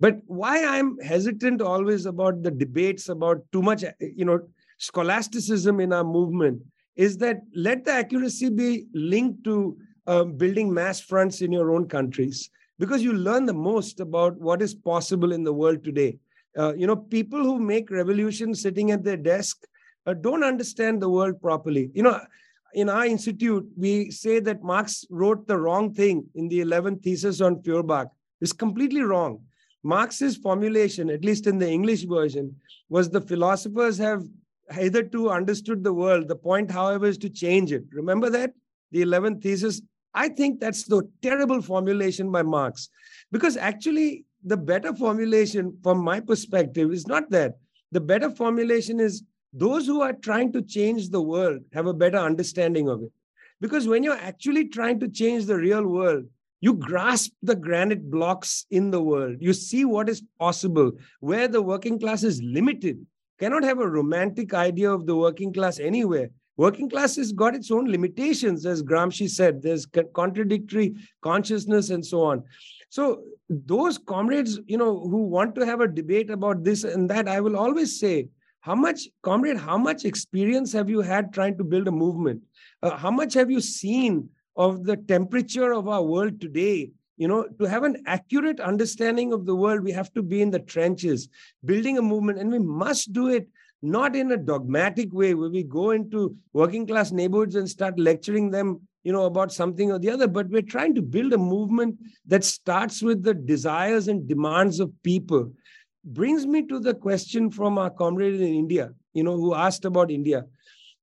But why I'm hesitant always about the debates about too much, you know, scholasticism in our movement is that let the accuracy be linked to um, building mass fronts in your own countries because you learn the most about what is possible in the world today. Uh, you know, people who make revolutions sitting at their desk uh, don't understand the world properly. You know, in our institute, we say that Marx wrote the wrong thing in the 11th thesis on Feuerbach. It's completely wrong. Marx's formulation, at least in the English version, was the philosophers have hitherto understood the world. The point, however, is to change it. Remember that? The 11th thesis. I think that's the terrible formulation by Marx. Because actually, the better formulation, from my perspective, is not that. The better formulation is those who are trying to change the world have a better understanding of it. Because when you're actually trying to change the real world, you grasp the granite blocks in the world. You see what is possible, where the working class is limited. Cannot have a romantic idea of the working class anywhere. Working class has got its own limitations, as Gramsci said. There's contradictory consciousness and so on. So those comrades, you know, who want to have a debate about this and that, I will always say, how much, comrade, how much experience have you had trying to build a movement? Uh, how much have you seen of the temperature of our world today? You know, to have an accurate understanding of the world, we have to be in the trenches, building a movement, and we must do it not in a dogmatic way where we go into working class neighborhoods and start lecturing them you know about something or the other but we're trying to build a movement that starts with the desires and demands of people brings me to the question from our comrade in india you know who asked about india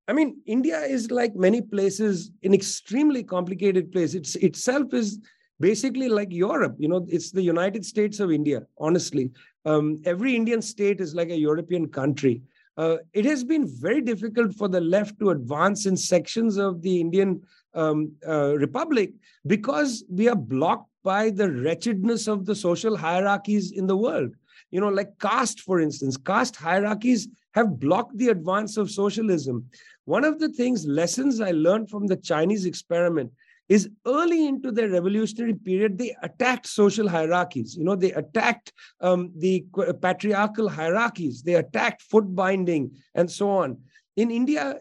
i mean india is like many places an extremely complicated place it's itself is basically like europe you know it's the united states of india honestly um, every indian state is like a european country uh, it has been very difficult for the left to advance in sections of the Indian um, uh, Republic because we are blocked by the wretchedness of the social hierarchies in the world. You know, like caste, for instance, caste hierarchies have blocked the advance of socialism. One of the things, lessons I learned from the Chinese experiment is early into the revolutionary period, they attacked social hierarchies. You know, they attacked um, the patriarchal hierarchies, they attacked foot binding and so on. In India,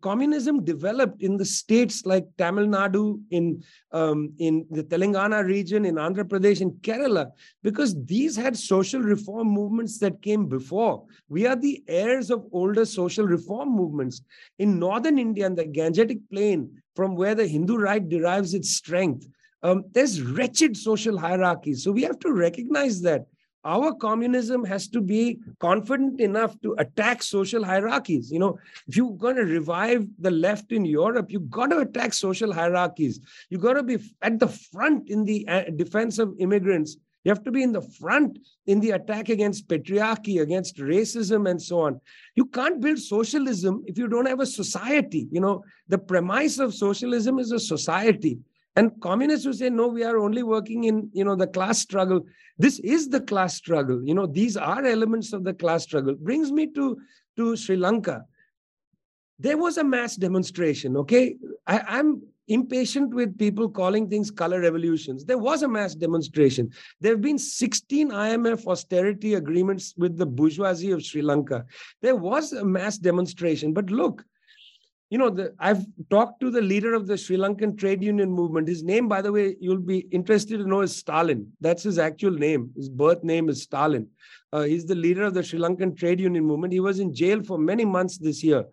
communism developed in the states like Tamil Nadu, in, um, in the Telangana region, in Andhra Pradesh, in Kerala, because these had social reform movements that came before. We are the heirs of older social reform movements. In northern India, and the Gangetic Plain, from where the Hindu right derives its strength. Um, there's wretched social hierarchies. So we have to recognize that our communism has to be confident enough to attack social hierarchies. You know, if you're going to revive the left in Europe, you've got to attack social hierarchies. You've got to be at the front in the uh, defense of immigrants. You have to be in the front in the attack against patriarchy, against racism, and so on. You can't build socialism if you don't have a society. You know, the premise of socialism is a society. And communists who say, no, we are only working in, you know, the class struggle. This is the class struggle. You know, these are elements of the class struggle. Brings me to, to Sri Lanka. There was a mass demonstration, okay? I, I'm impatient with people calling things color revolutions. There was a mass demonstration. There have been 16 IMF austerity agreements with the bourgeoisie of Sri Lanka. There was a mass demonstration. But look, you know, the, I've talked to the leader of the Sri Lankan trade union movement. His name, by the way, you'll be interested to know is Stalin. That's his actual name. His birth name is Stalin. Uh, he's the leader of the Sri Lankan trade union movement. He was in jail for many months this year.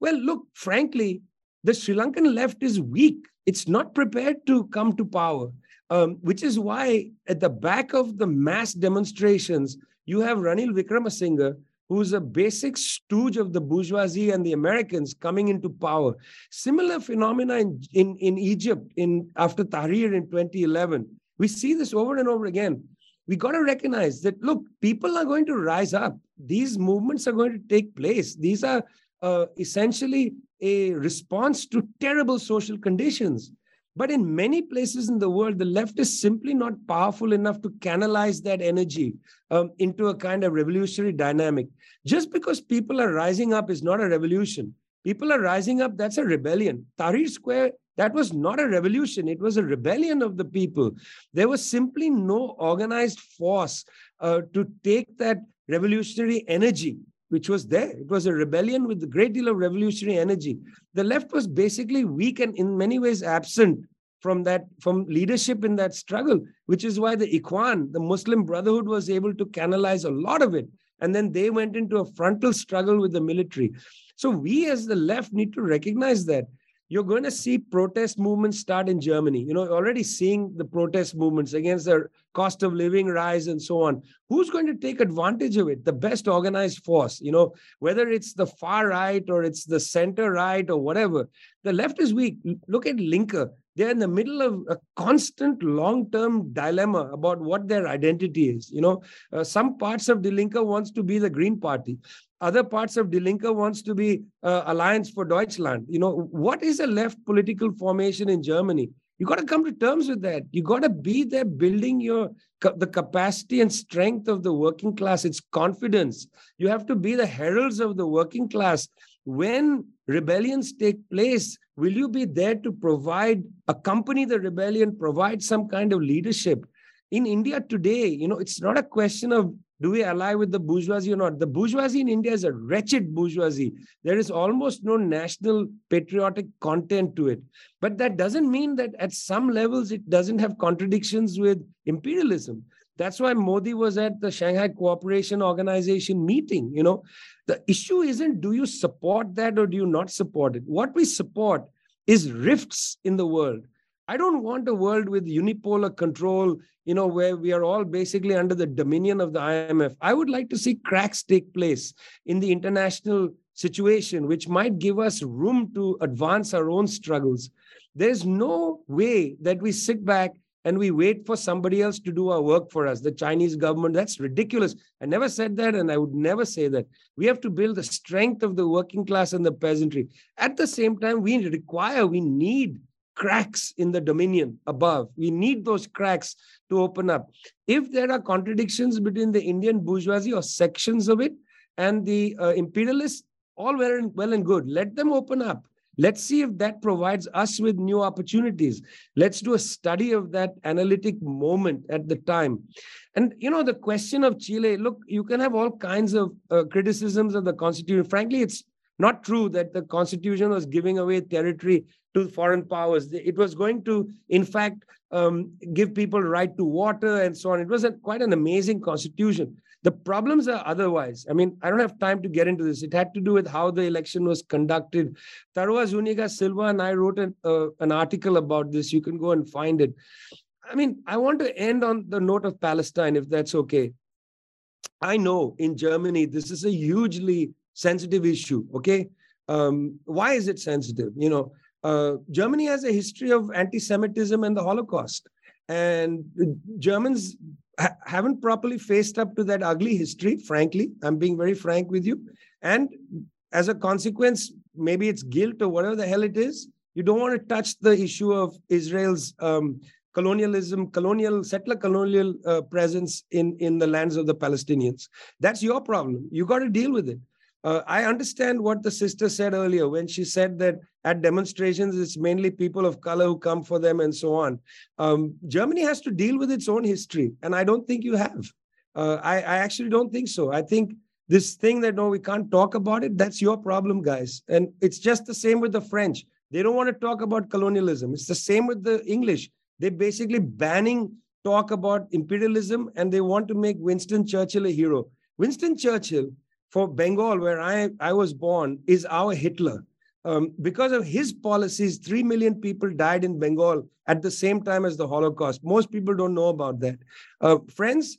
Well, look, frankly, the Sri Lankan left is weak. It's not prepared to come to power, um, which is why at the back of the mass demonstrations, you have Ranil Wickremesinghe, who's a basic stooge of the bourgeoisie and the Americans coming into power. Similar phenomena in, in, in Egypt in after Tahrir in 2011. We see this over and over again. We got to recognize that, look, people are going to rise up. These movements are going to take place. These are uh, essentially a response to terrible social conditions. But in many places in the world, the left is simply not powerful enough to canalize that energy um, into a kind of revolutionary dynamic. Just because people are rising up is not a revolution. People are rising up, that's a rebellion. Tahrir Square, that was not a revolution, it was a rebellion of the people. There was simply no organized force uh, to take that revolutionary energy which was there. It was a rebellion with a great deal of revolutionary energy. The left was basically weak and in many ways absent from that from leadership in that struggle, which is why the Ikhwan, the Muslim Brotherhood, was able to canalize a lot of it. And then they went into a frontal struggle with the military. So we as the left need to recognize that you're going to see protest movements start in Germany. You know, already seeing the protest movements against the cost of living rise and so on. Who's going to take advantage of it? The best organized force, you know, whether it's the far right or it's the center right or whatever. The left is weak. Look at Linke. They're in the middle of a constant long-term dilemma about what their identity is. You know, uh, some parts of the Linke wants to be the Green Party other parts of Die Linke wants to be uh, Alliance for Deutschland. You know, what is a left political formation in Germany? You've got to come to terms with that. You've got to be there building your the capacity and strength of the working class, its confidence. You have to be the heralds of the working class. When rebellions take place, will you be there to provide, accompany the rebellion, provide some kind of leadership? In India today, you know, it's not a question of do we ally with the bourgeoisie or not? The bourgeoisie in India is a wretched bourgeoisie. There is almost no national patriotic content to it. But that doesn't mean that at some levels it doesn't have contradictions with imperialism. That's why Modi was at the Shanghai Cooperation Organization meeting. You know, the issue isn't do you support that or do you not support it? What we support is rifts in the world. I don't want a world with unipolar control, you know, where we are all basically under the dominion of the IMF. I would like to see cracks take place in the international situation, which might give us room to advance our own struggles. There's no way that we sit back and we wait for somebody else to do our work for us, the Chinese government. That's ridiculous. I never said that, and I would never say that. We have to build the strength of the working class and the peasantry. At the same time, we require, we need cracks in the dominion above. We need those cracks to open up. If there are contradictions between the Indian bourgeoisie or sections of it and the uh, imperialists, all well and, well and good. Let them open up. Let's see if that provides us with new opportunities. Let's do a study of that analytic moment at the time. And, you know, the question of Chile, look, you can have all kinds of uh, criticisms of the Constitution. Frankly, it's not true that the Constitution was giving away territory to foreign powers. It was going to, in fact, um, give people right to water and so on. It was a, quite an amazing constitution. The problems are otherwise. I mean, I don't have time to get into this. It had to do with how the election was conducted. Taroa Zuniga Silva and I wrote an, uh, an article about this. You can go and find it. I mean, I want to end on the note of Palestine, if that's okay. I know in Germany, this is a hugely sensitive issue. Okay. Um, why is it sensitive? You know, uh, Germany has a history of anti Semitism and the Holocaust. And Germans ha- haven't properly faced up to that ugly history, frankly. I'm being very frank with you. And as a consequence, maybe it's guilt or whatever the hell it is, you don't want to touch the issue of Israel's um, colonialism, colonial, settler colonial uh, presence in, in the lands of the Palestinians. That's your problem. You got to deal with it. Uh, I understand what the sister said earlier when she said that at demonstrations, it's mainly people of color who come for them and so on. Um, Germany has to deal with its own history, and I don't think you have. Uh, I, I actually don't think so. I think this thing that no, we can't talk about it, that's your problem, guys. And it's just the same with the French. They don't want to talk about colonialism. It's the same with the English. They're basically banning talk about imperialism and they want to make Winston Churchill a hero. Winston Churchill for Bengal, where I, I was born, is our Hitler. Um, because of his policies, 3 million people died in Bengal at the same time as the Holocaust. Most people don't know about that. Uh, friends,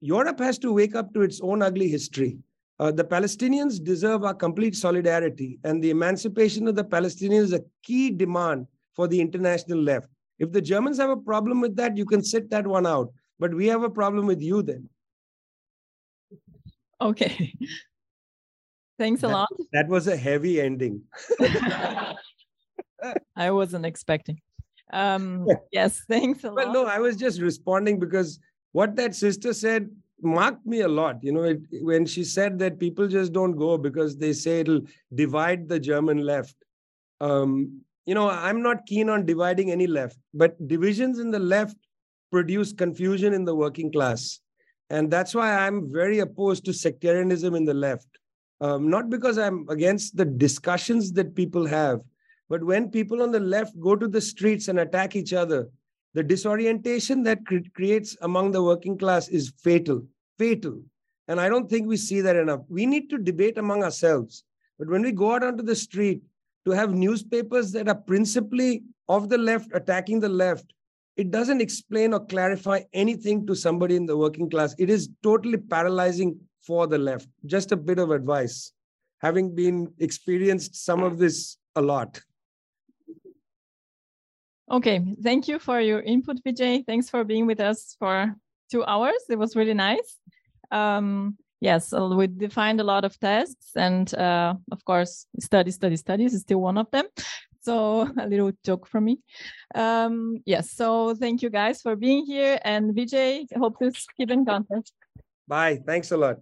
Europe has to wake up to its own ugly history. Uh, the Palestinians deserve our complete solidarity, and the emancipation of the Palestinians is a key demand for the international left. If the Germans have a problem with that, you can sit that one out. But we have a problem with you then. Okay. Thanks a that, lot. That was a heavy ending. I wasn't expecting. Um, yes, thanks a well, lot. no, I was just responding because what that sister said marked me a lot. You know, it, when she said that people just don't go because they say it'll divide the German left. Um, you know, I'm not keen on dividing any left, but divisions in the left produce confusion in the working class. And that's why I'm very opposed to sectarianism in the left. Um, not because I'm against the discussions that people have, but when people on the left go to the streets and attack each other, the disorientation that cre- creates among the working class is fatal, fatal. And I don't think we see that enough. We need to debate among ourselves. But when we go out onto the street to have newspapers that are principally of the left attacking the left, it doesn't explain or clarify anything to somebody in the working class. It is totally paralyzing for the left. Just a bit of advice, having been experienced some of this a lot. Okay, thank you for your input, Vijay. Thanks for being with us for two hours. It was really nice. Um, yes, we defined a lot of tasks, and uh, of course, study, study, studies is still one of them. So a little joke from me. Um, yes, so thank you guys for being here, and Vijay, hope to keep in contact. Bye. Thanks a lot.